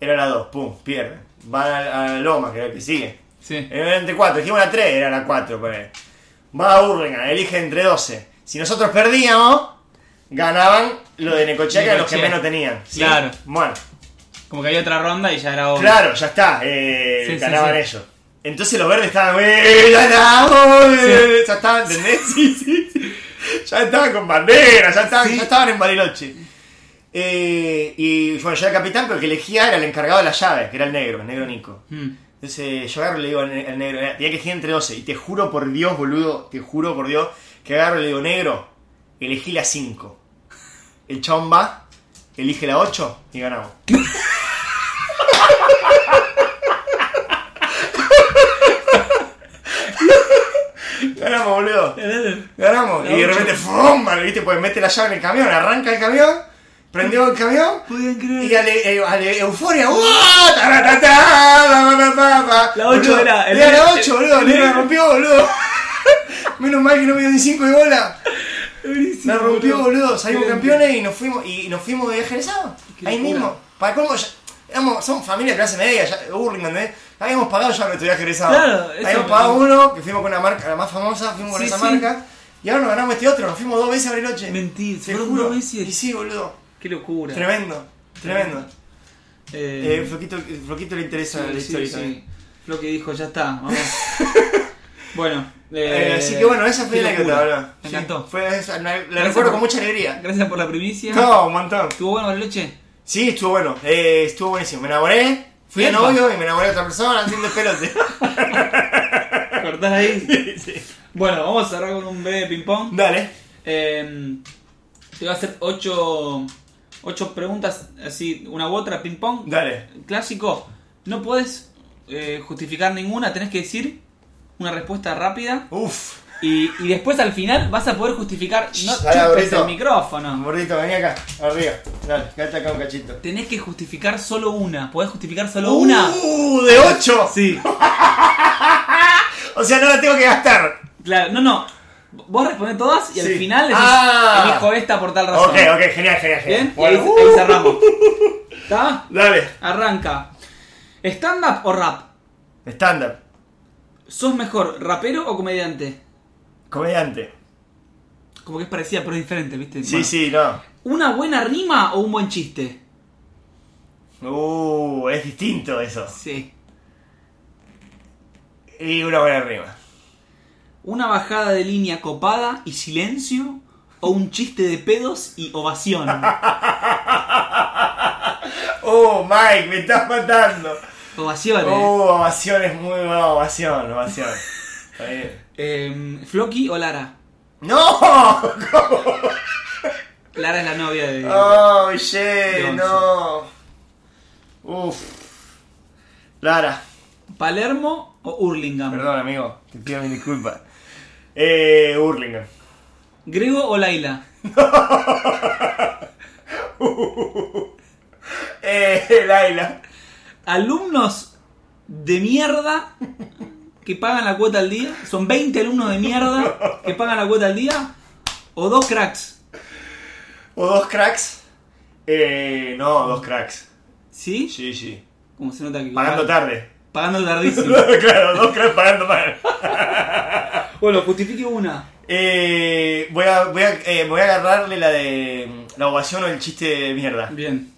Era la 2, pum, pierde. Va a, a Loma, que era el que sigue. Sí. Era entre 4, elegimos la 3, era la 4. Pues. Va a Burlingame, elige entre 12. Si nosotros perdíamos, ganaban lo de Necochea, que eran los que menos tenían. ¿sí? Claro. Bueno. Como que había otra ronda y ya era obvio. Claro, ya está. eh, Sí, ganaban sí. ellos. Entonces los verdes estaban, ¡eh, ganamos! eh", Ya estaban, ¿entendés? Sí, sí, sí. Ya estaban con bandera, ya estaban, ya estaban en Bariloche. Eh, y bueno, yo era el capitán, pero el que elegía era el encargado de las llaves, que era el negro, el negro Nico. Mm. Entonces yo agarro y le digo al ne- al negro, tenía que elegir entre 12. Y te juro por Dios, boludo, te juro por Dios, que agarro y le digo, negro, elegí la 5. El chabón va, elige la 8 y ganamos. ganamos, boludo. Ganamos. La y de repente, ¡fum! ¿viste? Pues mete la llave en el camión, arranca el camión, prendió el camión. Y ale, eh, euforia, ba, ba, ba. La ocho Boludo, era- el- Era la el- 8, boludo. Le la rompió, boludo. Menos mal que no me dio ni 5 de bola. Buenísimo, La rompió, boludo. Salimos Bien. campeones y nos fuimos y nos fuimos de viaje Ahí locura. mismo. Para cómo ya, somos familia de clase media, ya, Burlingame, ¿entendés? Habíamos pagado ya nuestro viaje egresado. Claro, eso Habíamos pagado uno, que fuimos con una marca, la más famosa, fuimos con Sí, esa sí. marca. Y ahora nos ganamos este otro, nos fuimos dos veces a Bariloche. Mentira, Te ¿se fueron juro. dos veces? Y sí, boludo. Qué locura. Tremendo, tremendo. Eh, Eh, Floquito, Floquito le interesa sí, la historia sí. también. Lo que dijo, ya está, vamos. bueno, Eh, así que bueno, esa fue la que te habló. Me encantó. Fue esa, la, Gracias recuerdo por- con mucha alegría. Gracias por la primicia. No, un montón. ¿Estuvo bueno Bariloche? Sí, estuvo bueno. Eh, estuvo buenísimo. Me enamoré, fui de Epa. novio y me enamoré de otra persona haciendo pelote. Cortás ahí. Bueno, vamos a cerrar con un breve ping-pong. Dale. Eh, te voy a hacer ocho, ocho preguntas, así, una u otra, ping-pong. Dale. Clásico. No puedes eh, justificar ninguna, tenés que decir una respuesta rápida. Uf. Y, y después al final vas a poder justificar. No Dale, chupes el micrófono. Gordito, vení acá, arriba. Dale, quédate acá un cachito. Tenés que justificar solo una. ¿Podés justificar solo una? ¡Uh! ¿De 8? Sí. O sea, no la tengo que gastar. Claro, no, no. Vos respondés todas y al Sí. final decís, Ah. elijo esta por tal razón. Ok, ok, genial, genial, genial. Bien, y Bueno, ahí, uh. ahí cerramos. ¿Está? Dale. Arranca. ¿Stand-up o rap? Stand-up. ¿Sos mejor rapero o comediante? Comediante. Como que es parecida pero es diferente, ¿viste? Sí, Bueno. sí, no. ¿Una buena rima o un buen chiste? Uh, es distinto eso. Sí. Y una buena rima. ¿Una bajada de línea copada y silencio? ¿O un chiste de pedos y ovación? Oh, Mike, me estás matando. Ovaciones. Oh, ovación es muy buena, ovación, ovación. Está bien. Eh, ¿Floki o Lara? ¡No! Lara es la novia de... Oh, once. no. Uf. Lara. ¿Palermo o Hurlingham? Perdón, amigo. Te pido mi disculpa. Eh, Hurlingham. ¿Grego o Laila? Eh, Laila. ¿Alumnos de mierda que pagan la cuota al día? ¿Son 20 alumnos de mierda que pagan la cuota al día? ¿O dos cracks? ¿O dos cracks? Eh, no, dos cracks. ¿Sí? Sí, sí. Como se nota que... Pagando tarde. Pagando tardísimo. claro, dos cracks pagando mal. bueno, justifique una. Eh, voy a, voy a, eh, voy a agarrarle la de mm, la ovación o el chiste de mierda. Bien.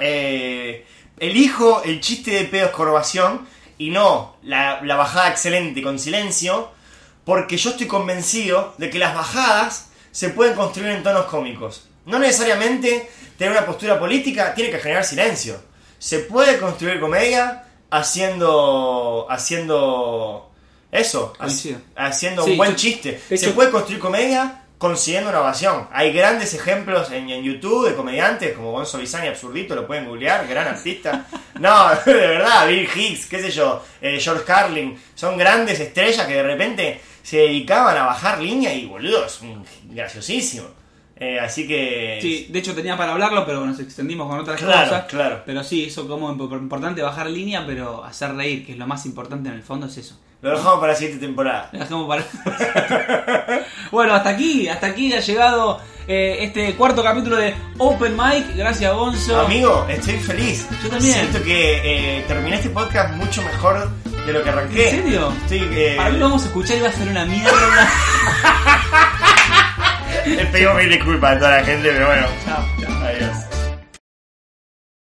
Eh, elijo el chiste de pedos con ovación y no la, la bajada excelente con silencio, porque yo estoy convencido de que las bajadas se pueden construir en tonos cómicos. No necesariamente tener una postura política tiene que generar silencio. Se puede construir comedia haciendo haciendo eso, ha- haciendo Sí, un buen chiste. Se puede construir comedia consiguiendo una ovación. Hay grandes ejemplos en, en YouTube de comediantes como Gonzo Bizani, absurdito, lo pueden googlear, gran artista. No, de verdad, Bill Hicks, qué sé yo, eh, George Carlin, son grandes estrellas que de repente se dedicaban a bajar línea y boludo, es un graciosísimo. Eh, así que... Sí, de hecho tenía para hablarlo, pero nos extendimos con otras Claro, cosas. claro. Pero sí, eso como imp- importante bajar línea, pero hacer reír, que es lo más importante en el fondo, es eso. Lo dejamos para la siguiente temporada. Lo dejamos para... bueno, hasta aquí, hasta aquí ha llegado eh, este cuarto capítulo de Open Mic. Gracias, Gonzo. Amigo, estoy feliz. Yo también. Siento que eh, terminé este podcast mucho mejor de lo que arranqué. ¿En serio? Estoy, eh, Para mí lo vamos a escuchar y va a ser una mierda. Pedimos mil disculpas a toda la gente, pero bueno. chao. Adiós.